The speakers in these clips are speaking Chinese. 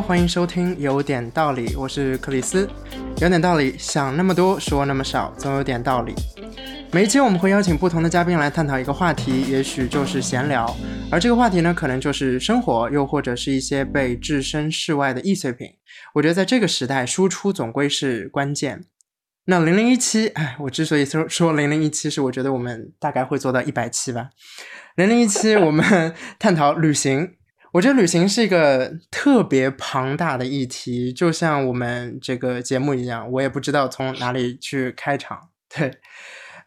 欢迎收听有点道理，我是克里斯。有点道理，想那么多，说那么少，总有点道理。每一期我们会邀请不同的嘉宾来探讨一个话题，也许就是闲聊，而这个话题呢，可能就是生活，又或者是一些被置身事外的易碎品。我觉得在这个时代，输出总归是关键。那零零一期，哎，我之所以说说零零一期，是我觉得我们大概会做到一百期吧。零零一期，我们探讨旅行。我觉得旅行是一个特别庞大的议题，就像我们这个节目一样，我也不知道从哪里去开场。对，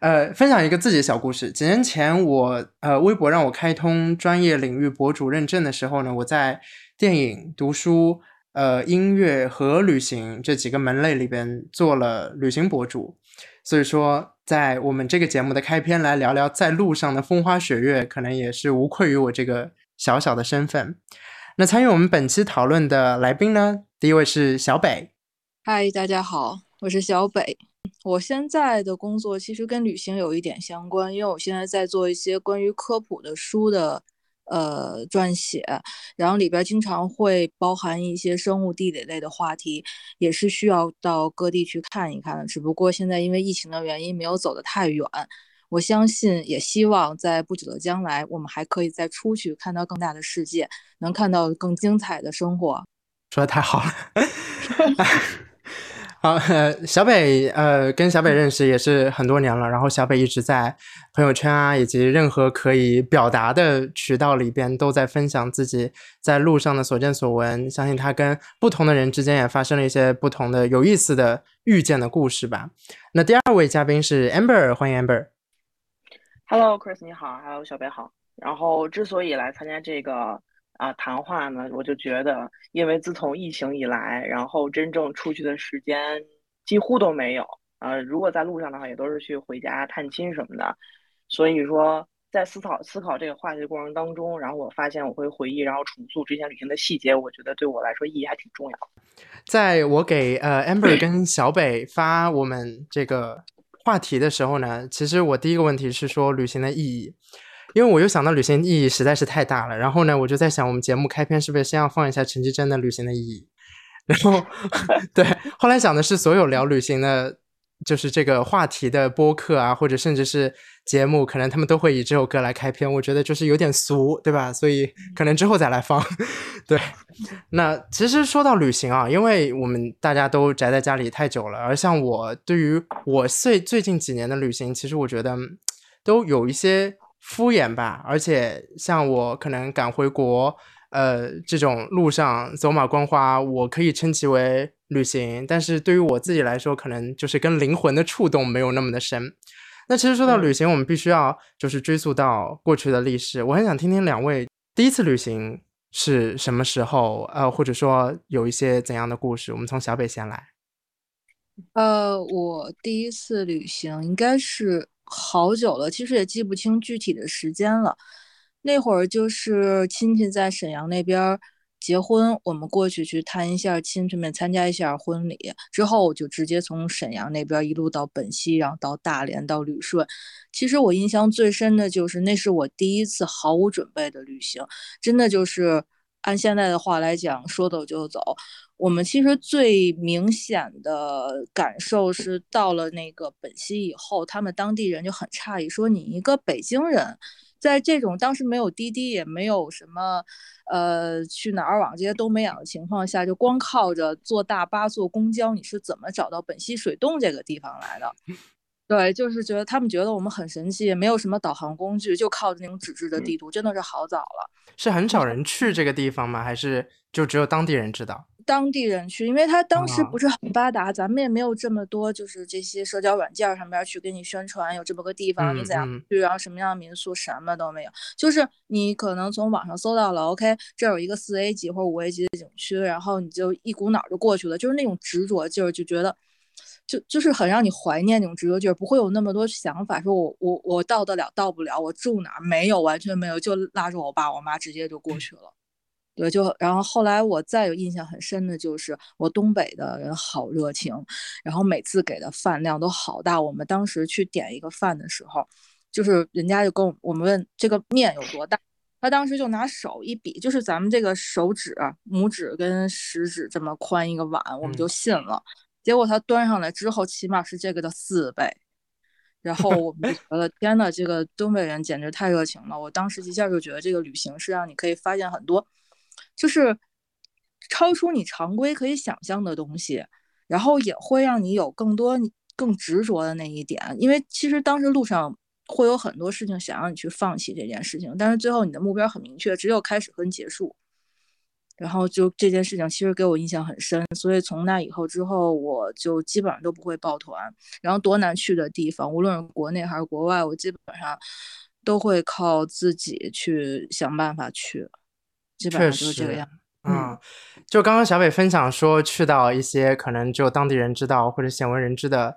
呃，分享一个自己的小故事。几年前，我呃微博让我开通专业领域博主认证的时候呢，我在电影、读书、呃音乐和旅行这几个门类里边做了旅行博主。所以说，在我们这个节目的开篇来聊聊在路上的风花雪月，可能也是无愧于我这个。小小的身份，那参与我们本期讨论的来宾呢？第一位是小北。嗨，大家好，我是小北。我现在的工作其实跟旅行有一点相关，因为我现在在做一些关于科普的书的呃撰写，然后里边经常会包含一些生物地理类的话题，也是需要到各地去看一看的。只不过现在因为疫情的原因，没有走得太远。我相信，也希望在不久的将来，我们还可以再出去看到更大的世界，能看到更精彩的生活。说的太好了。好，小北，呃，跟小北认识也是很多年了，然后小北一直在朋友圈啊，以及任何可以表达的渠道里边，都在分享自己在路上的所见所闻。相信他跟不同的人之间也发生了一些不同的有意思的遇见的故事吧。那第二位嘉宾是 Amber，欢迎 Amber。Hello，Chris，你好，，Hello，小北好。然后之所以来参加这个啊谈话呢，我就觉得，因为自从疫情以来，然后真正出去的时间几乎都没有。呃，如果在路上的话，也都是去回家探亲什么的。所以说，在思考思考这个话题的过程当中，然后我发现我会回忆，然后重塑之前旅行的细节。我觉得对我来说意义还挺重要。在我给呃 Amber 跟小北发我们这个。话题的时候呢，其实我第一个问题是说旅行的意义，因为我又想到旅行意义实在是太大了。然后呢，我就在想，我们节目开篇是不是先要放一下陈绮贞的旅行的意义？然后，对，后来想的是所有聊旅行的。就是这个话题的播客啊，或者甚至是节目，可能他们都会以这首歌来开篇。我觉得就是有点俗，对吧？所以可能之后再来放。对，那其实说到旅行啊，因为我们大家都宅在家里太久了，而像我对于我最最近几年的旅行，其实我觉得都有一些敷衍吧。而且像我可能赶回国。呃，这种路上走马观花，我可以称其为旅行。但是对于我自己来说，可能就是跟灵魂的触动没有那么的深。那其实说到旅行，我们必须要就是追溯到过去的历史。我很想听听两位第一次旅行是什么时候，呃，或者说有一些怎样的故事。我们从小北先来。呃，我第一次旅行应该是好久了，其实也记不清具体的时间了。那会儿就是亲戚在沈阳那边结婚，我们过去去探一下亲戚们，参加一下婚礼。之后我就直接从沈阳那边一路到本溪，然后到大连，到旅顺。其实我印象最深的就是那是我第一次毫无准备的旅行，真的就是按现在的话来讲，说走就走。我们其实最明显的感受是到了那个本溪以后，他们当地人就很诧异，说你一个北京人。在这种当时没有滴滴，也没有什么，呃，去哪儿网这些都没有的情况下，就光靠着坐大巴、坐公交，你是怎么找到本溪水洞这个地方来的？对，就是觉得他们觉得我们很神奇，也没有什么导航工具，就靠着那种纸质的地图，真的是好早了。是很少人去这个地方吗？还是就只有当地人知道？当地人去，因为他当时不是很发达，咱们也没有这么多，就是这些社交软件上面去给你宣传有这么个地方，你怎样去，然后什么样的民宿，什么都没有。就是你可能从网上搜到了，OK，这有一个四 A 级或者五 A 级的景区，然后你就一股脑就过去了，就是那种执着劲儿，就觉得就就是很让你怀念那种执着劲儿，不会有那么多想法，说我我我到得了，到不了，我住哪儿没有，完全没有，就拉着我爸我妈直接就过去了。对，就然后后来我再有印象很深的就是我东北的人好热情，然后每次给的饭量都好大。我们当时去点一个饭的时候，就是人家就跟我我们问这个面有多大，他当时就拿手一比，就是咱们这个手指、拇指跟食指这么宽一个碗，我们就信了。结果他端上来之后，起码是这个的四倍。然后我们就觉得天呐，这个东北人简直太热情了。我当时一下就觉得这个旅行是让你可以发现很多，就是超出你常规可以想象的东西，然后也会让你有更多更执着的那一点。因为其实当时路上会有很多事情想让你去放弃这件事情，但是最后你的目标很明确，只有开始跟结束。然后就这件事情其实给我印象很深，所以从那以后之后，我就基本上都不会抱团。然后多难去的地方，无论是国内还是国外，我基本上都会靠自己去想办法去。基本上就是这个样。嗯，就刚刚小北分享说，去到一些可能只有当地人知道或者鲜为人知的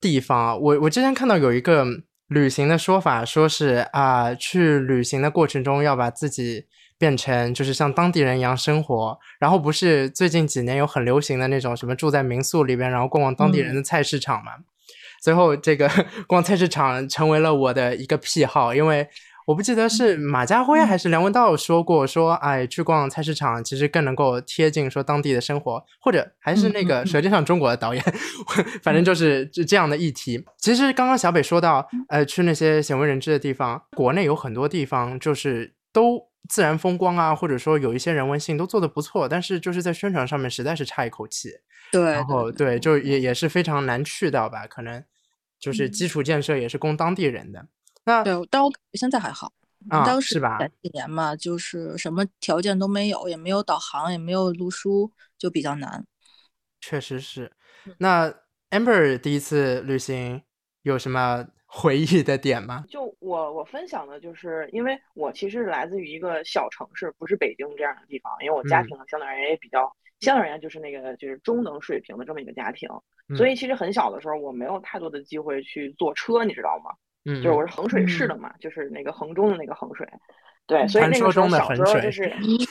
地方，我我之前看到有一个旅行的说法，说是啊，去旅行的过程中要把自己。变成就是像当地人一样生活，然后不是最近几年有很流行的那种什么住在民宿里边，然后逛逛当地人的菜市场嘛。最后这个 逛菜市场成为了我的一个癖好，因为我不记得是马家辉还是梁文道说过，说哎去逛菜市场其实更能够贴近说当地的生活，或者还是那个《舌尖上中国》的导演，反正就是就这样的议题。其实刚刚小北说到，呃，去那些鲜为人知的地方，国内有很多地方就是都。自然风光啊，或者说有一些人文性都做得不错，但是就是在宣传上面实在是差一口气。对，然后对，就也也是非常难去到吧？可能就是基础建设也是供当地人的。那对，但我感觉现在还好啊，当时吧？前几年嘛，就是什么条件都没有，也没有导航，也没有路书，就比较难。确实是。那 Amber 第一次旅行有什么？回忆的点吗？就我我分享的就是，因为我其实来自于一个小城市，不是北京这样的地方。因为我家庭相对而言也比较，相对而言就是那个就是中等水平的这么一个家庭，所以其实很小的时候我没有太多的机会去坐车，你知道吗？嗯，就是我是衡水市的嘛，就是那个衡中的那个衡水，对，所以那个时候小时候就是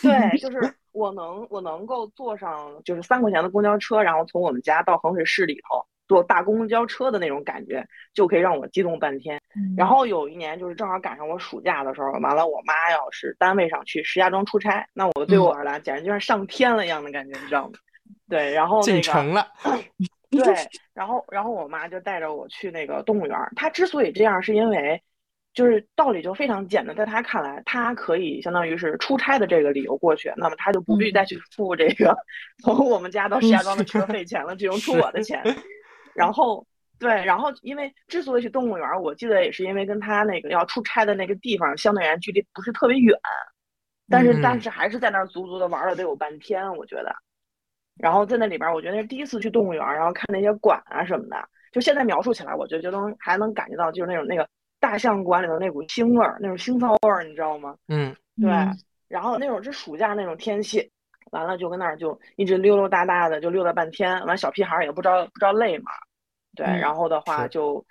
对，就是我能我能够坐上就是三块钱的公交车，然后从我们家到衡水市里头。坐大公交车的那种感觉，就可以让我激动半天。然后有一年就是正好赶上我暑假的时候，完了我妈要是单位上去石家庄出差，那我对我而言简直就像上天了一样的感觉，你知道吗？对，然后进城了。对，然后然后我妈就带着我去那个动物园。她之所以这样，是因为就是道理就非常简单，在她看来，她可以相当于是出差的这个理由过去，那么她就不必再去付这个从我们家到石家庄的车费钱了，只用出我的钱。然后，对，然后因为之所以去动物园，我记得也是因为跟她那个要出差的那个地方相对而言距离不是特别远，但是但是还是在那儿足足的玩了得有半天，我觉得。然后在那里边，我觉得那是第一次去动物园，然后看那些馆啊什么的，就现在描述起来，我觉得就能还能感觉到就是那种那个大象馆里的那股腥味儿，那种腥臊味儿，你知道吗？嗯，对。然后那种是暑假那种天气，完了就跟那儿就一直溜溜达达的，就溜达半天，完小屁孩也不知道不知道累嘛。对，然后的话就，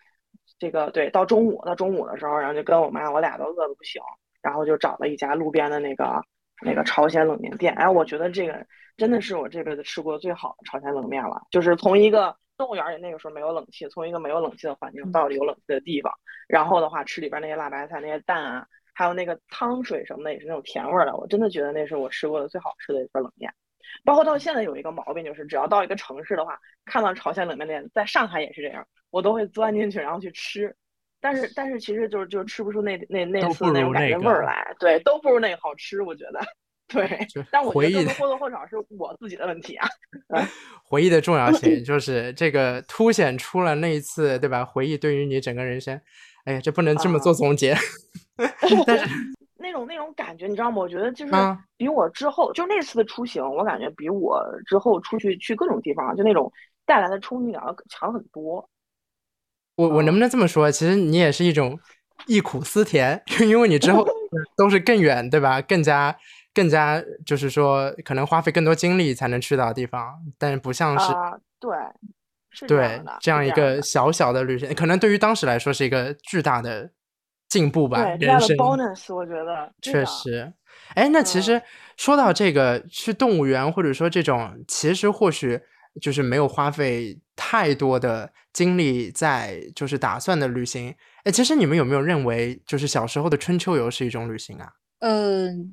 这个对，到中午到中午的时候，然后就跟我妈，我俩都饿得不行，然后就找了一家路边的那个那个朝鲜冷面店。哎，我觉得这个真的是我这辈子吃过最好的朝鲜冷面了。就是从一个动物园里那个时候没有冷气，从一个没有冷气的环境到了有冷气的地方，然后的话吃里边那些辣白菜、那些蛋啊，还有那个汤水什么的，也是那种甜味的。我真的觉得那是我吃过的最好吃的一份冷面。包括到现在有一个毛病，就是只要到一个城市的话，看到朝鲜冷面店，在上海也是这样，我都会钻进去然后去吃。但是但是其实就是就是吃不出那那那次那种感觉味儿来，对，都不如那个好吃，我觉得。对，但我觉得或多或少是我自己的问题啊。回忆的重要性 就是这个凸显出了那一次，对吧？回忆对于你整个人生，哎呀，这不能这么做总结。但是。那种那种感觉，你知道吗？我觉得就是比我之后，就那次的出行，我感觉比我之后出去去各种地方，就那种带来的冲击感要强很多。我我能不能这么说？其实你也是一种忆苦思甜，因为你之后 都是更远，对吧？更加更加就是说，可能花费更多精力才能去到的地方，但是不像是对，对这样一个小小的旅行，可能对于当时来说是一个巨大的。进步吧，人生 bonus，我觉得确实。哎，那其实说到这个去动物园，或者说这种，其实或许就是没有花费太多的精力在就是打算的旅行。哎，其实你们有没有认为，就是小时候的春秋游是一种旅行啊？嗯，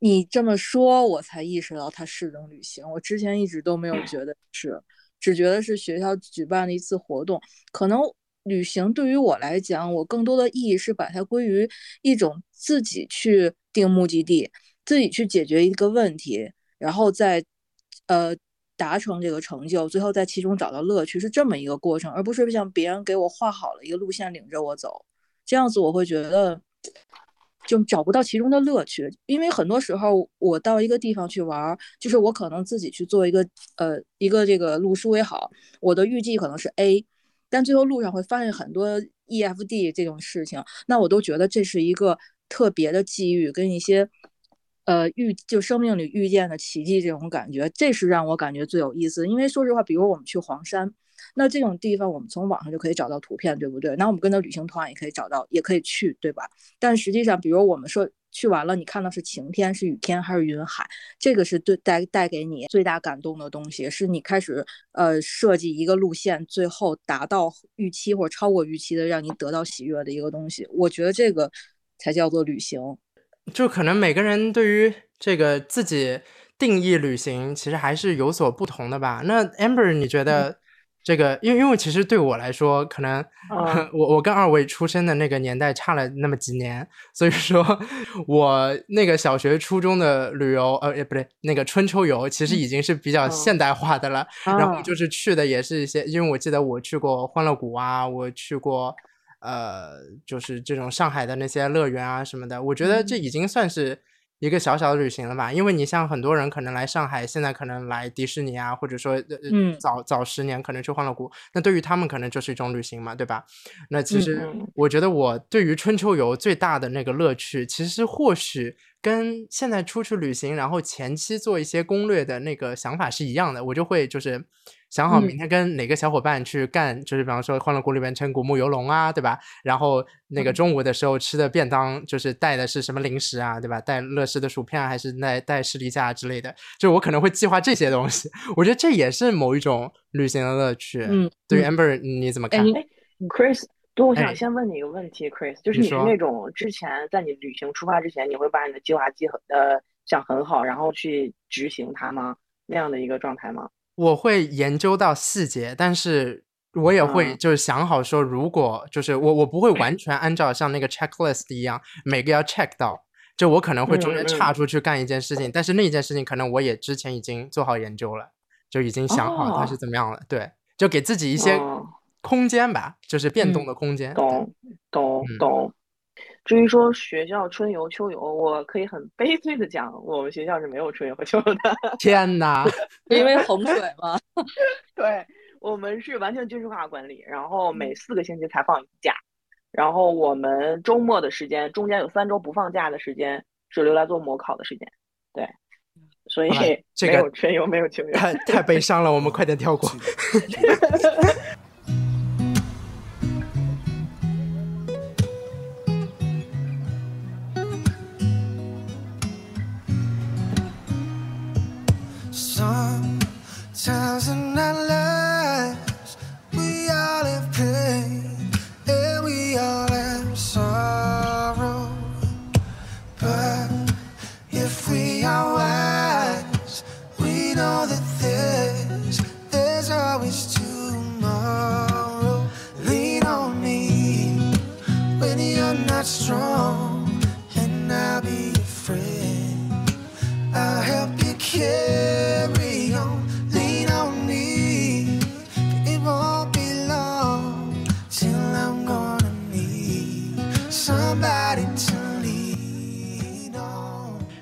你这么说，我才意识到它是种旅行。我之前一直都没有觉得是，只觉得是学校举办的一次活动。可能旅行对于我来讲，我更多的意义是把它归于一种自己去定目的地，自己去解决一个问题，然后再呃达成这个成就，最后在其中找到乐趣，是这么一个过程，而不是像别人给我画好了一个路线领着我走，这样子我会觉得。就找不到其中的乐趣，因为很多时候我到一个地方去玩，就是我可能自己去做一个呃一个这个路书也好，我的预计可能是 A，但最后路上会发现很多 E、F、D 这种事情，那我都觉得这是一个特别的际遇，跟一些呃遇就生命里遇见的奇迹这种感觉，这是让我感觉最有意思。因为说实话，比如我们去黄山。那这种地方，我们从网上就可以找到图片，对不对？那我们跟着旅行团也可以找到，也可以去，对吧？但实际上，比如我们说去完了，你看到是晴天、是雨天还是云海，这个是对带带给你最大感动的东西，是你开始呃设计一个路线，最后达到预期或者超过预期的，让你得到喜悦的一个东西。我觉得这个才叫做旅行。就可能每个人对于这个自己定义旅行，其实还是有所不同的吧？那 Amber，你觉得？这个，因为因为其实对我来说，可能 我我跟二位出生的那个年代差了那么几年，所以说，我那个小学、初中的旅游，呃，也不对，那个春秋游，其实已经是比较现代化的了。然后就是去的也是一些，因为我记得我去过欢乐谷啊，我去过，呃，就是这种上海的那些乐园啊什么的，我觉得这已经算是。一个小小的旅行了吧，因为你像很多人可能来上海，现在可能来迪士尼啊，或者说呃早早十年可能去欢乐谷，那对于他们可能就是一种旅行嘛，对吧？那其实我觉得我对于春秋游最大的那个乐趣，其实或许。跟现在出去旅行，然后前期做一些攻略的那个想法是一样的，我就会就是想好明天跟哪个小伙伴去干，就是比方说欢乐谷里面乘古木游龙啊，对吧？然后那个中午的时候吃的便当，就是带的是什么零食啊，对吧？带乐事的薯片啊还是带带士力架之类的，就我可能会计划这些东西。我觉得这也是某一种旅行的乐趣。嗯，对于 Amber 你怎么看？Chris。对，我想先问你一个问题，Chris，就是你是那种之前在你旅行出发之前，你会把你的计划计很呃想很好，然后去执行它吗？那样的一个状态吗？我会研究到细节，但是我也会就是想好说，如果就是我我不会完全按照像那个 checklist 一样每个要 check 到，就我可能会中间岔出去干一件事情，但是那一件事情可能我也之前已经做好研究了，就已经想好它是怎么样了，对，就给自己一些。空间吧，就是变动的空间。懂懂懂。至于说学校春游秋游，我可以很悲催的讲，我们学校是没有春游秋游的。天哪！因为洪水吗？对，我们是完全军事化管理，然后每四个星期才放一次假，然后我们周末的时间中间有三周不放假的时间是留来做模考的时间。对，所以没有春游，没有秋游，太太悲伤了。我们快点跳过。I love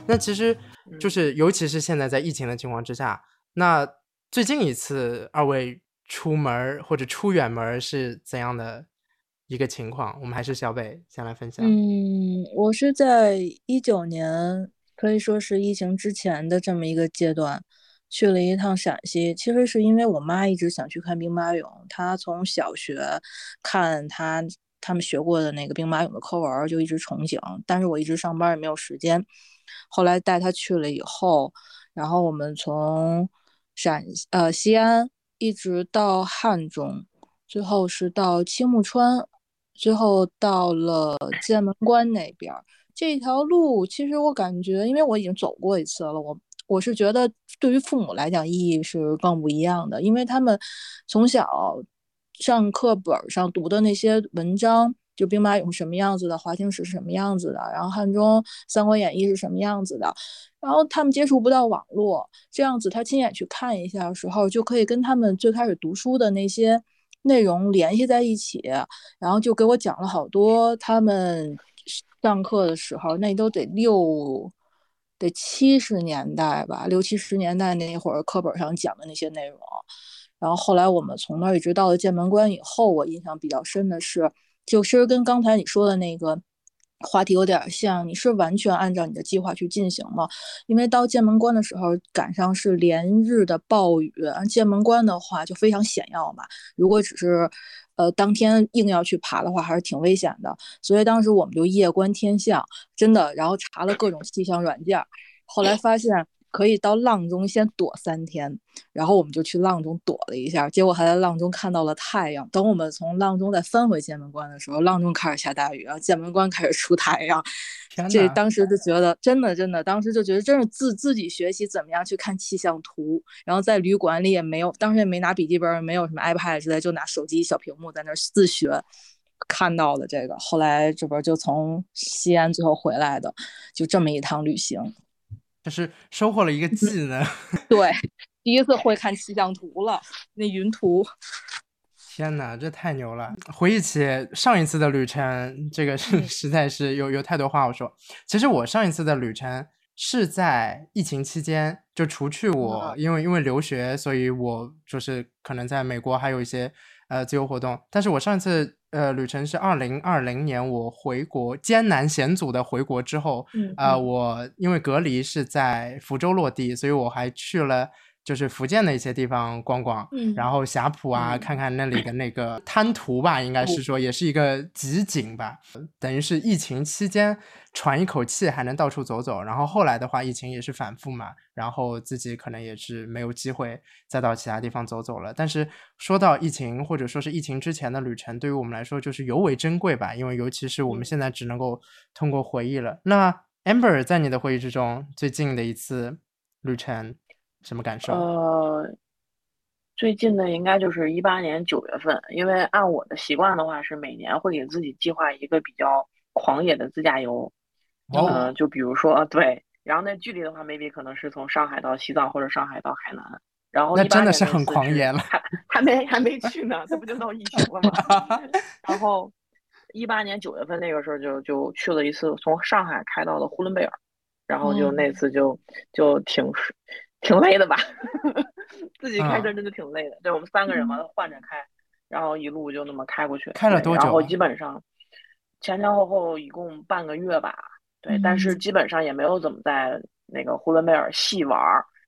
那其实就是，尤其是现在在疫情的情况之下，那最近一次二位出门或者出远门是怎样的一个情况？我们还是小北先来分享。嗯，我是在一九年，可以说是疫情之前的这么一个阶段，去了一趟陕西。其实是因为我妈一直想去看兵马俑，她从小学看她他们学过的那个兵马俑的课文，就一直憧憬。但是我一直上班也没有时间。后来带他去了以后，然后我们从陕呃西安一直到汉中，最后是到青木川，最后到了剑门关那边。这条路其实我感觉，因为我已经走过一次了，我我是觉得对于父母来讲意义是更不一样的，因为他们从小上课本上读的那些文章，就兵马俑什么样子的，华清池是什么样子的，然后汉中三国演义是什么样子的，然后他们接触不到网络，这样子他亲眼去看一下的时候，就可以跟他们最开始读书的那些内容联系在一起，然后就给我讲了好多他们。上课的时候，那都得六得七十年代吧，六七十年代那会儿课本上讲的那些内容。然后后来我们从那儿一直到了剑门关以后，我印象比较深的是，就是跟刚才你说的那个。话题有点像，你是完全按照你的计划去进行吗？因为到剑门关的时候赶上是连日的暴雨，剑门关的话就非常险要嘛。如果只是，呃，当天硬要去爬的话，还是挺危险的。所以当时我们就夜观天象，真的，然后查了各种气象软件，后来发现。可以到阆中先躲三天，然后我们就去阆中躲了一下，结果还在阆中看到了太阳。等我们从阆中再翻回剑门关的时候，阆中开始下大雨，然后剑门关开始出太阳。这当时就觉得真的真的，当时就觉得真是自自己学习怎么样去看气象图，然后在旅馆里也没有，当时也没拿笔记本，没有什么 iPad 之类，就拿手机小屏幕在那自学看到的这个。后来这不就从西安最后回来的，就这么一趟旅行。就是收获了一个技能，对，第一次会看气象图了，那云图。天哪，这太牛了！回忆起上一次的旅程，这个是实在是有有太多话要说。其实我上一次的旅程是在疫情期间，就除去我因为因为留学，所以我就是可能在美国还有一些呃自由活动，但是我上一次。呃，旅程是二零二零年我回国艰难险阻的回国之后，啊，我因为隔离是在福州落地，所以我还去了。就是福建的一些地方逛逛，然后霞浦啊，看看那里的那个滩涂吧，应该是说也是一个集锦吧，等于是疫情期间喘一口气还能到处走走。然后后来的话，疫情也是反复嘛，然后自己可能也是没有机会再到其他地方走走了。但是说到疫情或者说是疫情之前的旅程，对于我们来说就是尤为珍贵吧，因为尤其是我们现在只能够通过回忆了。那 Amber 在你的回忆之中最近的一次旅程？什么感受？呃，最近的应该就是一八年九月份，因为按我的习惯的话，是每年会给自己计划一个比较狂野的自驾游。哦。就比如说，对，然后那距离的话，maybe 可能是从上海到西藏，或者上海到海南。然后那真的是很狂野了。还还没还没去呢，这不就闹疫情了吗？然后一八年九月份那个时候就就去了一次，从上海开到了呼伦贝尔，然后就那次就就挺。挺累的吧，自己开车真的挺累的。对我们三个人嘛，换着开，然后一路就那么开过去。开了多久？然后基本上前前后后一共半个月吧。对，但是基本上也没有怎么在那个呼伦贝尔细玩，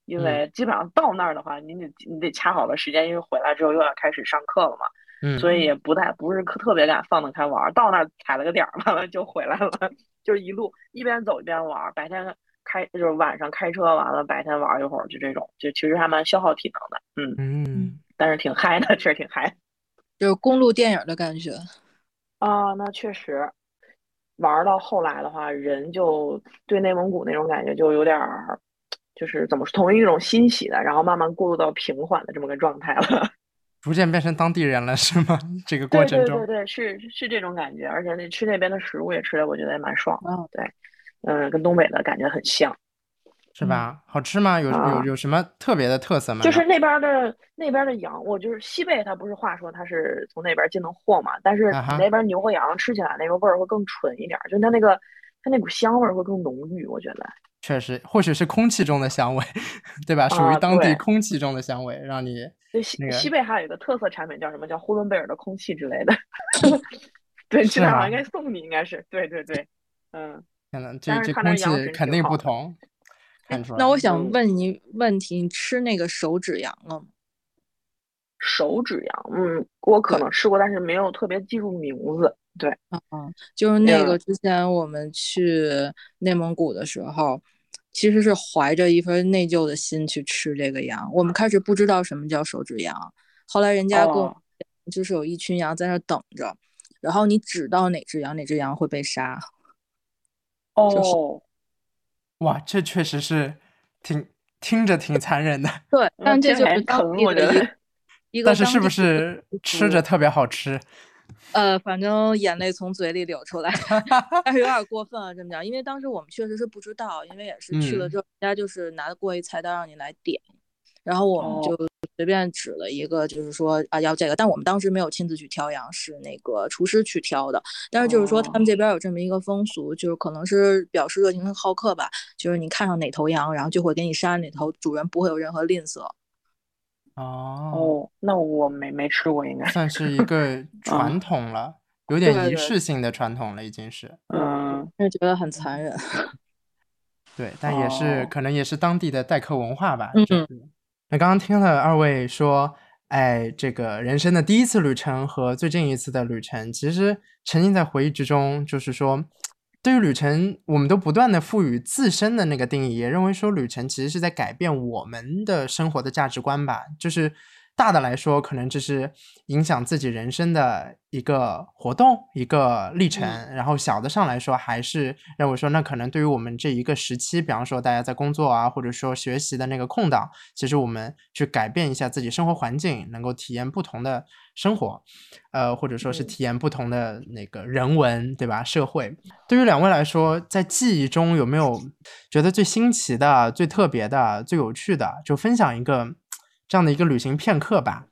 因为基本上到那儿的话，你得你得掐好了时间，因为回来之后又要开始上课了嘛。嗯。所以也不太不是特别敢放得开玩，到那儿踩了个点儿，完了就回来了，就是一路一边走一边玩，白天。开就是晚上开车完了，白天玩一会儿，就这种，就其实还蛮消耗体能的，嗯嗯，但是挺嗨的，确实挺嗨，就是公路电影的感觉啊。那确实，玩到后来的话，人就对内蒙古那种感觉就有点儿，就是怎么说，从一种欣喜的，然后慢慢过渡到平缓的这么个状态了，逐渐变成当地人了，是吗？这个过程中，对对对，是是这种感觉，而且那吃那边的食物也吃的，我觉得也蛮爽的，对。嗯，跟东北的感觉很像，是吧？好吃吗？有有有什么特别的特色吗？就是那边的那边的羊，我就是西贝，它不是话说它是从那边进的货嘛？但是那边牛和羊吃起来那个味儿会更纯一点，就它那个它那股香味儿会更浓郁，我觉得。确实，或许是空气中的香味，对吧？属于当地空气中的香味，让你。西西贝还有一个特色产品叫什么？叫呼伦贝尔的空气之类的。对，去那儿应该送你，应该是。对对对，嗯。可能这这空气肯定不同，看出来。那我想问你问题：你吃那个手指羊了吗？手指羊，嗯，我可能吃过，但是没有特别记住名字。对，嗯，就是那个之前我们去内蒙古的时候，其实是怀着一份内疚的心去吃这个羊。我们开始不知道什么叫手指羊，后来人家跟我就是有一群羊在那等着，然后你指到哪只羊，哪只羊会被杀。哦，哇，这确实是挺听着挺残忍的。对，但这就是疼，我觉得。但是是不是吃着特别好吃？呃，反正眼泪从嘴里流出来，但是有点过分了这么讲，因为当时我们确实是不知道，因为也是去了之后，人家就是拿过一菜单让你来点，然后我们就随便指了一个，就是说啊要这个，但我们当时没有亲自去挑羊，是那个厨师去挑的。但是就是说他们这边有这么一个风俗，就是可能是表示热情好客吧，就是你看上哪头羊，然后就会给你杀哪头，主人不会有任何吝啬。哦那我没没吃过，应该算是一个 传统了，有点仪式性的传统了，已经是。嗯，就觉得很残忍。对，但也是可能也是当地的待客文化吧。嗯。那刚刚听了二位说，哎，这个人生的第一次旅程和最近一次的旅程，其实沉浸在回忆之中，就是说。对于旅程，我们都不断的赋予自身的那个定义，也认为说旅程其实是在改变我们的生活的价值观吧，就是。大的来说，可能这是影响自己人生的一个活动、一个历程；然后小的上来说，还是认为说，那可能对于我们这一个时期，比方说大家在工作啊，或者说学习的那个空档，其实我们去改变一下自己生活环境，能够体验不同的生活，呃，或者说是体验不同的那个人文，对吧？社会。对于两位来说，在记忆中有没有觉得最新奇的、最特别的、最有趣的？就分享一个。这样的一个旅行片刻吧。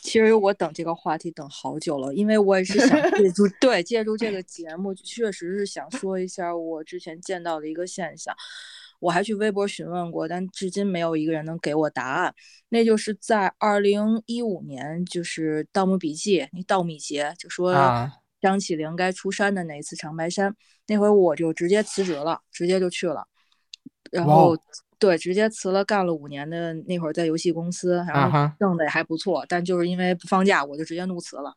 其实我等这个话题等好久了，因为我也是想借助 对借助这个节目，确实是想说一下我之前见到的一个现象。我还去微博询问过，但至今没有一个人能给我答案。那就是在二零一五年，就是《盗墓笔记》那盗米节，就说张起灵该出山的那一次长白山，那回我就直接辞职了，直接就去了，然后。对，直接辞了，干了五年的那会儿在游戏公司，然后挣的也还不错，但就是因为不放假，我就直接怒辞了。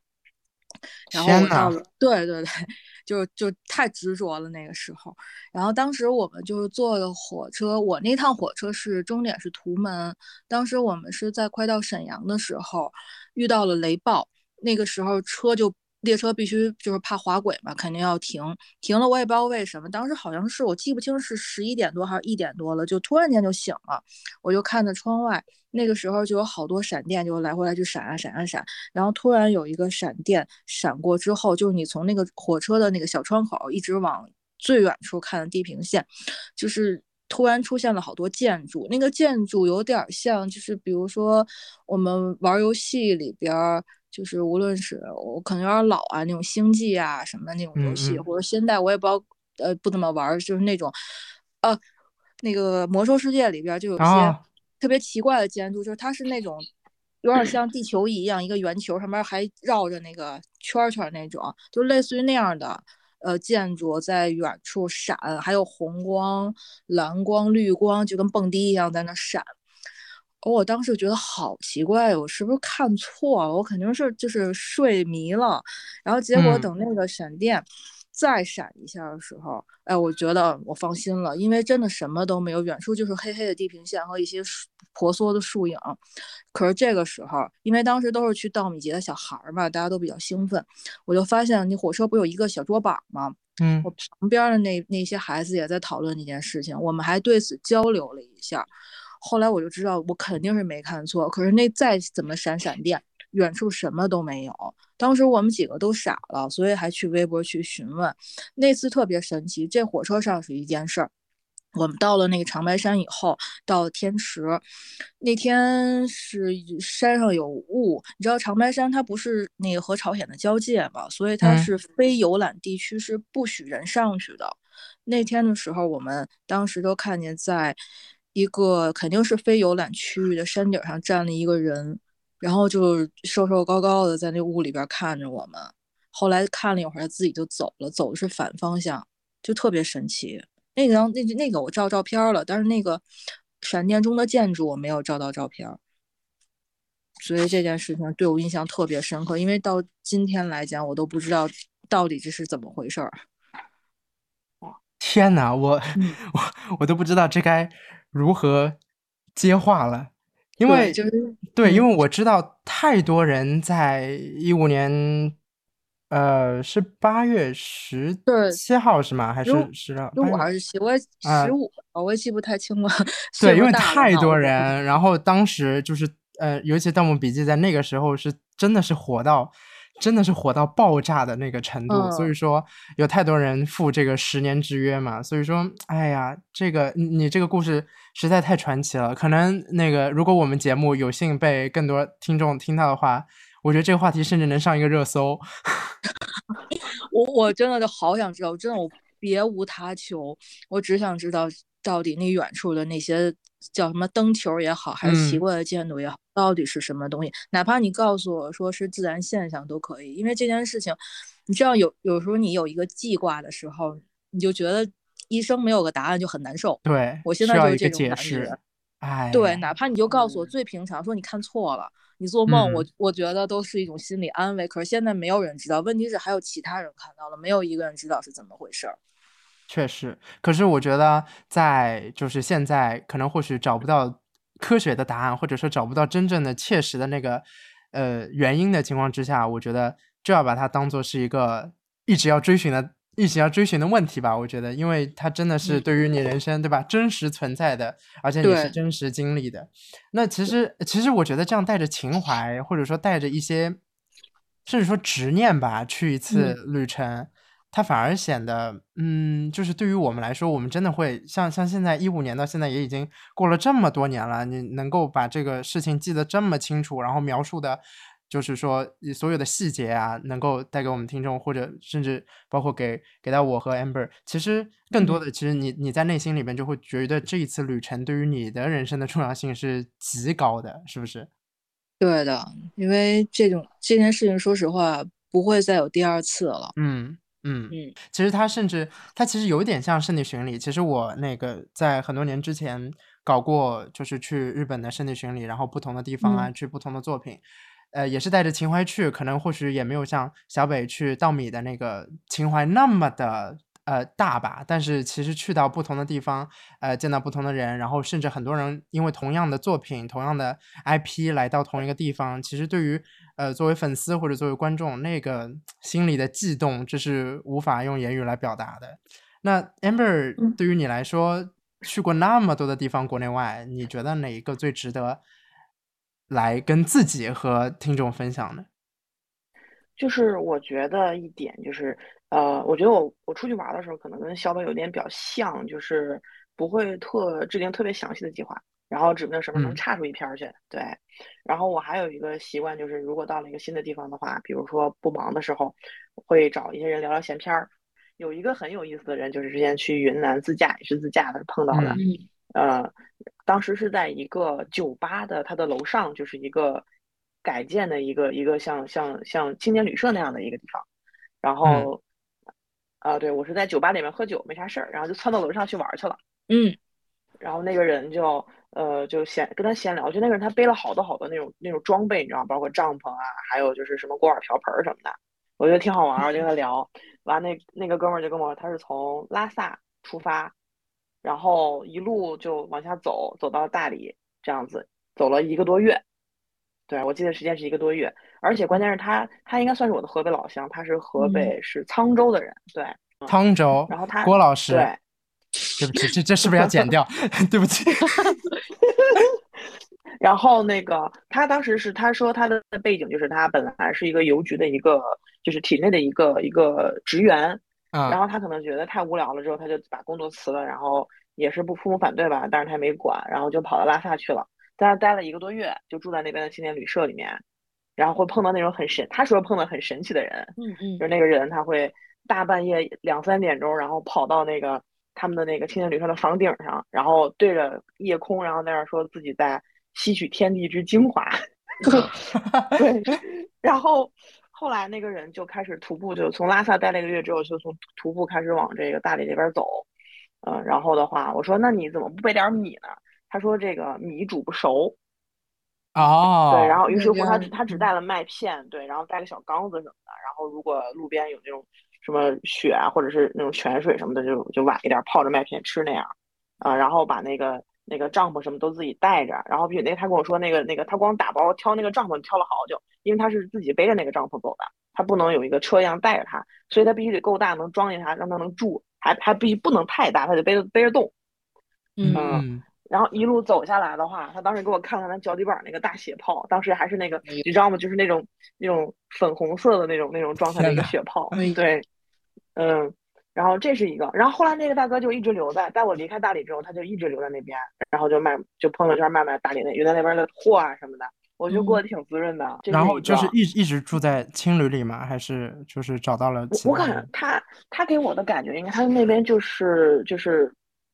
然后我到了，对对对，就就太执着了那个时候。然后当时我们就是坐的火车，我那趟火车是终点是图门，当时我们是在快到沈阳的时候遇到了雷暴，那个时候车就。列车必须就是怕滑轨嘛，肯定要停。停了，我也不知道为什么。当时好像是我记不清是十一点多还是一点多了，就突然间就醒了。我就看着窗外，那个时候就有好多闪电，就来回来去闪啊闪啊闪。然后突然有一个闪电闪过之后，就是你从那个火车的那个小窗口一直往最远处看的地平线，就是突然出现了好多建筑。那个建筑有点像，就是比如说我们玩游戏里边。就是无论是我可能有点老啊，那种星际啊什么的那种游戏，或者现在我也不知道，呃，不怎么玩，就是那种，呃，那个魔兽世界里边就有些特别奇怪的建筑，就是它是那种有点像地球仪一样，一个圆球上面还绕着那个圈圈那种，就类似于那样的呃建筑在远处闪，还有红光、蓝光、绿光，就跟蹦迪一样在那闪。我当时觉得好奇怪，我是不是看错了？我肯定是就是睡迷了，然后结果等那个闪电再闪一下的时候，哎，我觉得我放心了，因为真的什么都没有，远处就是黑黑的地平线和一些婆娑的树影。可是这个时候，因为当时都是去稻米节的小孩儿嘛，大家都比较兴奋，我就发现那火车不有一个小桌板吗？嗯，我旁边的那那些孩子也在讨论这件事情，我们还对此交流了一下。后来我就知道，我肯定是没看错。可是那再怎么闪闪电，远处什么都没有。当时我们几个都傻了，所以还去微博去询问。那次特别神奇，这火车上是一件事儿。我们到了那个长白山以后，到天池，那天是山上有雾。你知道长白山它不是那个和朝鲜的交界嘛，所以它是非游览地区，是不许人上去的。那天的时候，我们当时都看见在。一个肯定是非游览区域的山顶上站了一个人，然后就瘦瘦高高的在那屋里边看着我们。后来看了一会儿，他自己就走了，走的是反方向，就特别神奇。那个那那个我照照片了，但是那个闪电中的建筑我没有照到照片。所以这件事情对我印象特别深刻，因为到今天来讲，我都不知道到底这是怎么回事儿。天哪，我我我都不知道这该如何接话了，因为就是对，因为我知道太多人在一五年。呃，是八月十七号是吗？还是十十五还是七？我也十五，我也记不太清了。对，因为太多人，然后当时就是呃，尤其《盗墓笔记》在那个时候是真的是火到，真的是火到爆炸的那个程度。所以说有太多人赴这个十年之约嘛。所以说，哎呀，这个你这个故事实在太传奇了。可能那个如果我们节目有幸被更多听众听到的话。我觉得这个话题甚至能上一个热搜。我我真的就好想知道，真的我别无他求，我只想知道到底那远处的那些叫什么灯球也好，还是奇怪的建筑也好，到底是什么东西？哪怕你告诉我说是自然现象都可以，因为这件事情，你知道有有时候你有一个记挂的时候，你就觉得医生没有个答案就很难受。对，我现在就是这种感觉。哎，对，哪怕你就告诉我最平常，说你看错了。你做梦，我我觉得都是一种心理安慰。可是现在没有人知道，问题是还有其他人看到了，没有一个人知道是怎么回事儿。确实，可是我觉得在就是现在可能或许找不到科学的答案，或者说找不到真正的切实的那个呃原因的情况之下，我觉得就要把它当做是一个一直要追寻的。一直要追寻的问题吧，我觉得，因为它真的是对于你人生，对吧？真实存在的，而且你是真实经历的。那其实，其实我觉得这样带着情怀，或者说带着一些，甚至说执念吧，去一次旅程，它反而显得，嗯，就是对于我们来说，我们真的会像像现在一五年到现在也已经过了这么多年了，你能够把这个事情记得这么清楚，然后描述的。就是说，所有的细节啊，能够带给我们听众，或者甚至包括给给到我和 Amber，其实更多的，其实你你在内心里面就会觉得这一次旅程对于你的人生的重要性是极高的，是不是？对的，因为这种这件事情，说实话不会再有第二次了。嗯嗯嗯，其实它甚至它其实有一点像圣地巡礼。其实我那个在很多年之前搞过，就是去日本的圣地巡礼，然后不同的地方啊，去不同的作品。呃，也是带着情怀去，可能或许也没有像小北去稻米的那个情怀那么的呃大吧。但是其实去到不同的地方，呃，见到不同的人，然后甚至很多人因为同样的作品、同样的 IP 来到同一个地方，其实对于呃作为粉丝或者作为观众，那个心里的悸动，这是无法用言语来表达的。那 Amber 对于你来说，去过那么多的地方，国内外，你觉得哪一个最值得？来跟自己和听众分享呢，就是我觉得一点就是，呃，我觉得我我出去玩的时候，可能跟肖北有点比较像，就是不会特制定特别详细的计划，然后指不定什么能差出一篇去。对，然后我还有一个习惯，就是如果到了一个新的地方的话，比如说不忙的时候，会找一些人聊聊闲篇儿。有一个很有意思的人，就是之前去云南自驾，也是自驾的碰到的。呃，当时是在一个酒吧的，它的楼上就是一个改建的一个一个像像像青年旅社那样的一个地方，然后，啊，对我是在酒吧里面喝酒，没啥事儿，然后就窜到楼上去玩去了。嗯，然后那个人就呃就闲跟他闲聊，就那个人他背了好多好多那种那种装备，你知道包括帐篷啊，还有就是什么锅碗瓢盆什么的，我觉得挺好玩，我就跟他聊。完那那个哥们儿就跟我说，他是从拉萨出发。然后一路就往下走，走到大理这样子，走了一个多月。对我记得时间是一个多月，而且关键是他，他应该算是我的河北老乡，他是河北是沧州的人。对，沧州。然后他郭老师，对，对不起，这这是不是要剪掉？对不起。然后那个他当时是他说他的背景就是他本来是一个邮局的一个就是体内的一个一个职员。然后他可能觉得太无聊了，之后他就把工作辞了，然后也是不父母反对吧，但是他也没管，然后就跑到拉萨去了，在那待了一个多月，就住在那边的青年旅社里面，然后会碰到那种很神，他说碰到很神奇的人，嗯嗯，就是那个人他会大半夜两三点钟，然后跑到那个他们的那个青年旅社的房顶上，然后对着夜空，然后在那说自己在吸取天地之精华 对，然后。后来那个人就开始徒步，就从拉萨待了一个月之后，就从徒步开始往这个大理这边走。嗯，然后的话，我说那你怎么不备点米呢？他说这个米煮不熟。哦，对，然后于是乎他他只带了麦片，对，然后带个小缸子什么的，然后如果路边有那种什么雪啊，或者是那种泉水什么的，就就晚一点泡着麦片吃那样，啊、然后把那个那个帐篷什么都自己带着，然后比如那他跟我说那个那个他光打包挑那个帐篷挑了好久，因为他是自己背着那个帐篷走的，他不能有一个车一样带着他，所以他必须得够大，能装进他，让他能住，还还必须不能太大，他得背着背着动。嗯嗯，然后一路走下来的话，他当时给我看了他脚底板那个大血泡，当时还是那个，你知道吗？就是那种那种粉红色的那种那种状态的一个血泡。对，嗯，然后这是一个，然后后来那个大哥就一直留在，在我离开大理之后，他就一直留在那边，然后就卖就朋友圈卖卖大理那云南那边的货啊什么的，我觉得过得挺滋润的。这然后就是一一直住在青旅里吗？还是就是找到了我感他的？他他给我的感觉，应该他那边就是就是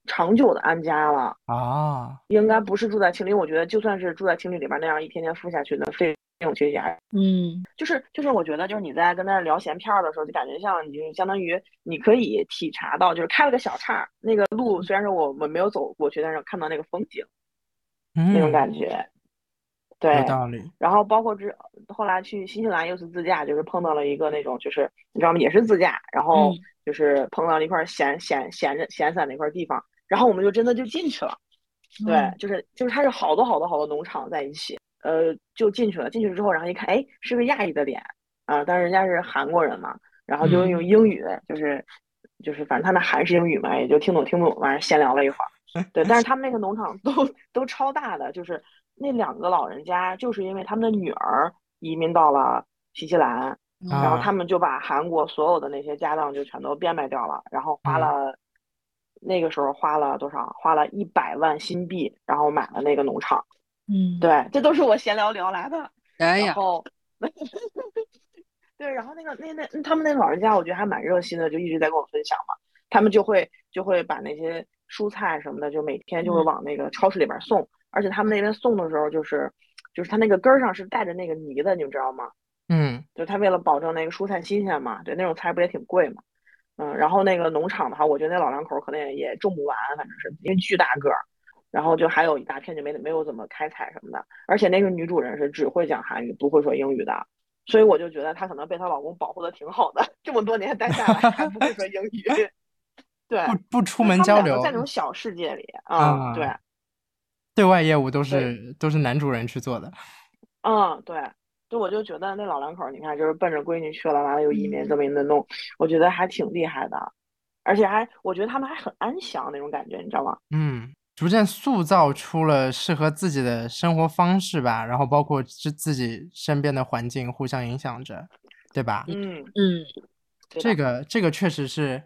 长久的安家了。啊，应该不是住在青旅，我觉得就算是住在青旅里边那样一天天付下去的费用，其实也还嗯就是就是我觉得就是你在跟那儿聊闲片儿的时候，就感觉像你就相当于你可以体察到，就是开了个小岔，那个路虽然说我我没有走过去，但是看到那个风景那种嗯，感觉，有对。道理。然后包括之后来去新西兰又是自驾，就是碰到了一个那种就是你知道吗，也是自驾，然后嗯就是碰到了一块闲闲闲着闲散的一块地方，然后我们就真的就进去了。对嗯，就是就是它是好多好多好多农场在一起，呃，就进去了。进去之后，然后一看，哎，是个亚裔的脸啊，但是人家是韩国人嘛，然后就嗯用英语，就是就是反正他们韩式英语嘛，也就听懂听不懂，反正闲聊了一会儿。对，但是他们那个农场都都超大的，就是那两个老人家，就是因为他们的女儿移民到了新西兰，然后啊他们就把韩国所有的那些家当就全都变卖掉了，然后花嗯了、那个时候花了多少？花了一百万新币，然后买了那个农场。嗯，对，这都是我闲聊聊来的。哎呀，然后，对，然后那个那那他们那老人家，我觉得还蛮热心的，就一直在跟我分享嘛。他们就会就会把那些蔬菜什么的，就每天就会嗯往那个超市里边送，而且他们那边送的时候，就是就是他那个根儿上是带着那个泥的，你们知道吗？嗯就他为了保证那个蔬菜新鲜嘛，对，那种菜不也挺贵嘛。嗯，然后那个农场的话，我觉得那老两口可能也也种不完，反正是因为巨大个儿，然后就还有一大片就没没有怎么开采什么的，而且那个女主人是只会讲韩语，不会说英语的，所以我就觉得她可能被她老公保护的挺好的，这么多年待下来还不会说英语，对，不不出门交流在那种小世界里，啊嗯，对，对外业务都是都是男主人去做的。嗯，对，就我就觉得那老两口儿，你看，就是奔着闺女去了，完了又移民嗯这么一顿弄，我觉得还挺厉害的，而且还我觉得他们还很安详那种感觉，你知道吗？嗯，逐渐塑造出了适合自己的生活方式吧，然后包括自自己身边的环境互相影响着，对吧？嗯，嗯，这个这个确实是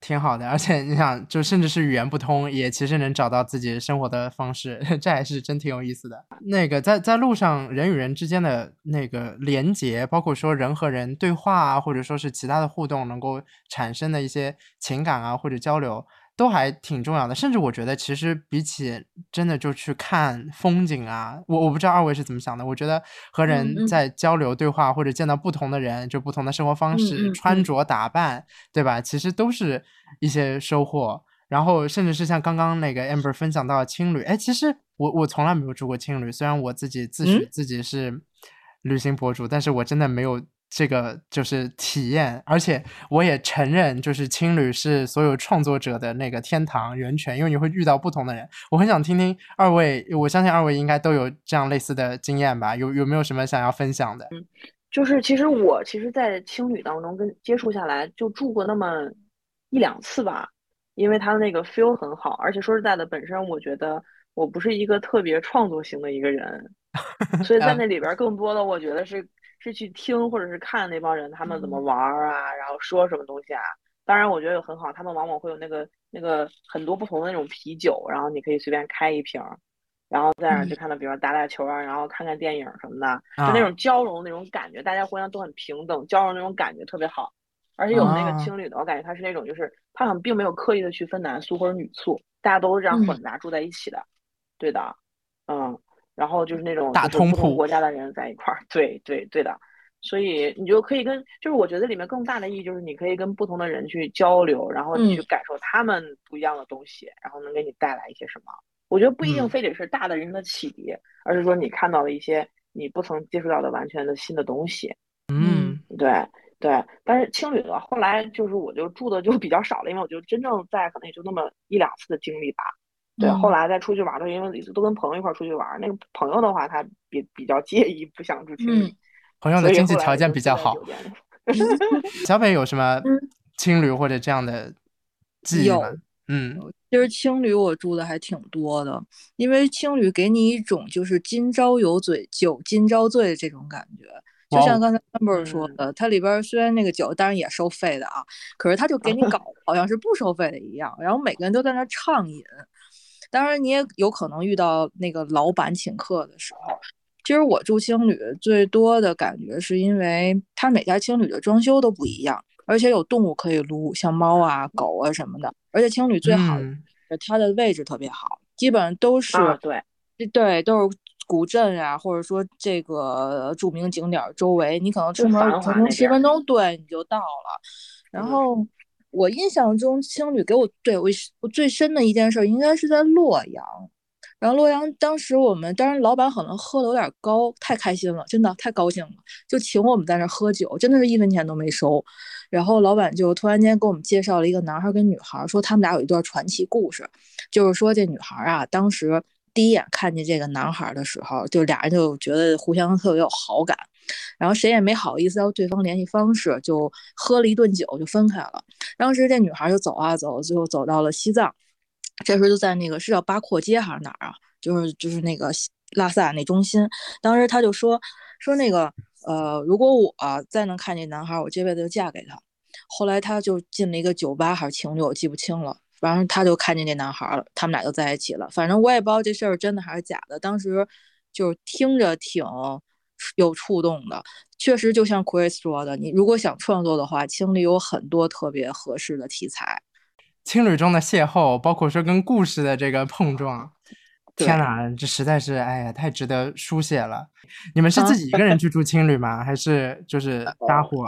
挺好的，而且你想，就甚至是语言不通，也其实能找到自己生活的方式，这还是真挺有意思的。那个在在路上人与人之间的那个连接，包括说人和人对话啊，或者说是其他的互动，能够产生的一些情感啊或者交流，都还挺重要的。甚至我觉得，其实比起真的就去看风景啊，我我不知道二位是怎么想的。我觉得和人嗯在交流对话，或者见到不同的人，就不同的生活方式、穿着打扮，对吧？其实都是一些收获。然后甚至是像刚刚那个 Amber 分享到青旅，哎，其实我我从来没有住过青旅，虽然我自己自诩嗯自己是旅行博主，但是我真的没有这个就是体验，而且我也承认，就是青旅是所有创作者的那个天堂源泉，因为你会遇到不同的人。我很想听听二位，我相信二位应该都有这样类似的经验吧？有有没有什么想要分享的？嗯就是其实我其实，在青旅当中跟接触下来，就住过那么一两次吧，因为他的那个 feel 很好，而且说实在的，本身我觉得我不是一个特别创作型的一个人，所以在啊那里边儿更多的我觉得是是去听或者是看那帮人他们怎么嗯。玩儿啊，然后说什么东西啊。当然，我觉得有很好，他们往往会有那个那个很多不同的那种啤酒，然后你可以随便开一瓶儿，然后在那儿就嗯。看到，比如说打打球啊，然后看看电影什么的，就啊。那种交融那种感觉，大家互相都很平等，交融那种感觉特别好。而且有那个啊青旅的，我感觉他是那种，就是他好像并没有刻意的去分男宿或者女宿，大家都是这样嗯。混杂住在一起的，对的，嗯，然后就是那种大通铺国家的人在一块儿，对对对的，所以你就可以跟，就是我觉得里面更大的意义就是你可以跟不同的人去交流，然后你去嗯感受他们不一样的东西，然后能给你带来一些什么，我觉得不一定非得是大的人的启迪，而是说你看到了一些你不曾接触到的完全的新的东西。嗯，对对。但是青旅的后来就是我就住的就比较少了，因为我就真正在可能也就那么一两次的经历吧。对，后来再出去玩的，因为都跟朋友一块出去玩，那个朋友的话他比比较介意，不想住青旅。朋友的经济条件比较好。小北有什么青旅或者这样的记忆吗？嗯，其实青旅我住的还挺多的，因为青旅给你一种就是今朝有酒酒今朝醉的这种感觉。就像刚才 Amber 说的，它里边虽然那个酒当然也收费的啊，可是他就给你搞好像是不收费的一样，然后每个人都在那畅饮。当然你也有可能遇到那个老板请客的时候。其实我住青旅最多的感觉是因为它每家青旅的装修都不一样，而且有动物可以撸，像猫啊、狗啊什么的。而且青旅最好的，它的位置特别好，基本上都是对对，都是古镇啊，或者说这个著名景点周围，你可能出门可能十分钟，对，你就到了。然后我印象中青旅给我对我我最深的一件事应该是在洛阳。然后洛阳当时我们，当然老板可能喝的有点高，太开心了，真的太高兴了，就请我们在那喝酒，真的是一分钱都没收。然后老板就突然间给我们介绍了一个男孩跟女孩，说他们俩有一段传奇故事，就是说这女孩啊，当时第一眼看见这个男孩的时候，就俩人就觉得互相特别有好感，然后谁也没好意思要对方联系方式，就喝了一顿酒就分开了。当时这女孩就走啊走，最后走到了西藏。这时候就在那个是叫八廓街还是哪儿啊？就是就是那个拉萨那中心。当时他就说说那个呃，如果我再能看见男孩，我这辈子就嫁给他。后来他就进了一个酒吧还是情侣，我记不清了。反正他就看见那男孩了，他们俩就在一起了。反正我也不知道这事儿真的还是假的。当时就听着挺有触动的，确实就像 Chris 说的，你如果想创作的话，青旅有很多特别合适的题材。青旅中的邂逅，包括说跟故事的这个碰撞，天哪，这实在是哎呀，太值得书写了。你们是自己一个人去住青旅吗？还是就是搭伙？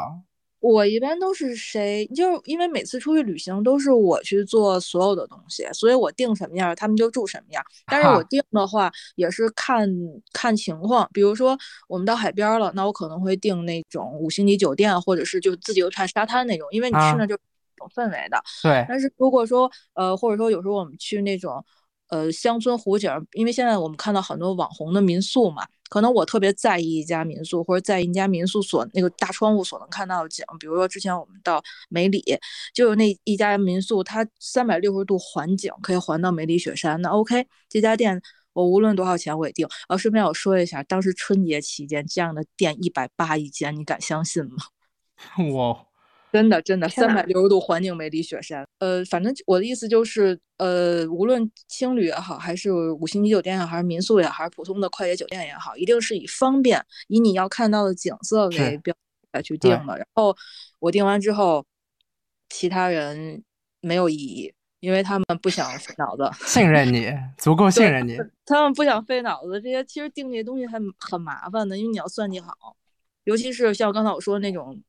我一般都是谁，就是因为每次出去旅行都是我去做所有的东西，所以我定什么样，他们就住什么样。但是我定的话也是看看情况，比如说我们到海边了，那我可能会订那种五星级酒店，或者是就自己有看沙滩那种，因为你去那就有。氛围的，对。但是如果说，呃，或者说有时候我们去那种，呃，乡村湖景，因为现在我们看到很多网红的民宿嘛，可能我特别在意一家民宿，或者在一家民宿所那个大窗户所能看到的景。比如说之前我们到梅里，就有那一家民宿，它三百六十度环景，可以环到梅里雪山。那 OK，这家店我无论多少钱我也订。呃，顺便我说一下，当时春节期间这样的店一百八一间，你敢相信吗？我。真的，真的，三百六十度环境美里雪山。呃，反正我的意思就是，呃，无论青旅也好，还是五星级酒店也好，还是民宿也好，还是普通的快捷酒店也好，一定是以方便、以你要看到的景色为标来去定的。然后我定完之后，其他人没有异议，因为他们不想费脑子，信任你，足够 信任你。他们不想费脑子，这些其实定这些东西还很麻烦的，因为你要算计好，尤其是像刚才我说的那种。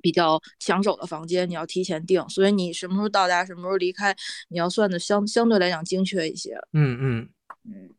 比较抢手的房间，你要提前订，所以你什么时候到达，什么时候离开，你要算的相相对来讲精确一些。嗯嗯嗯，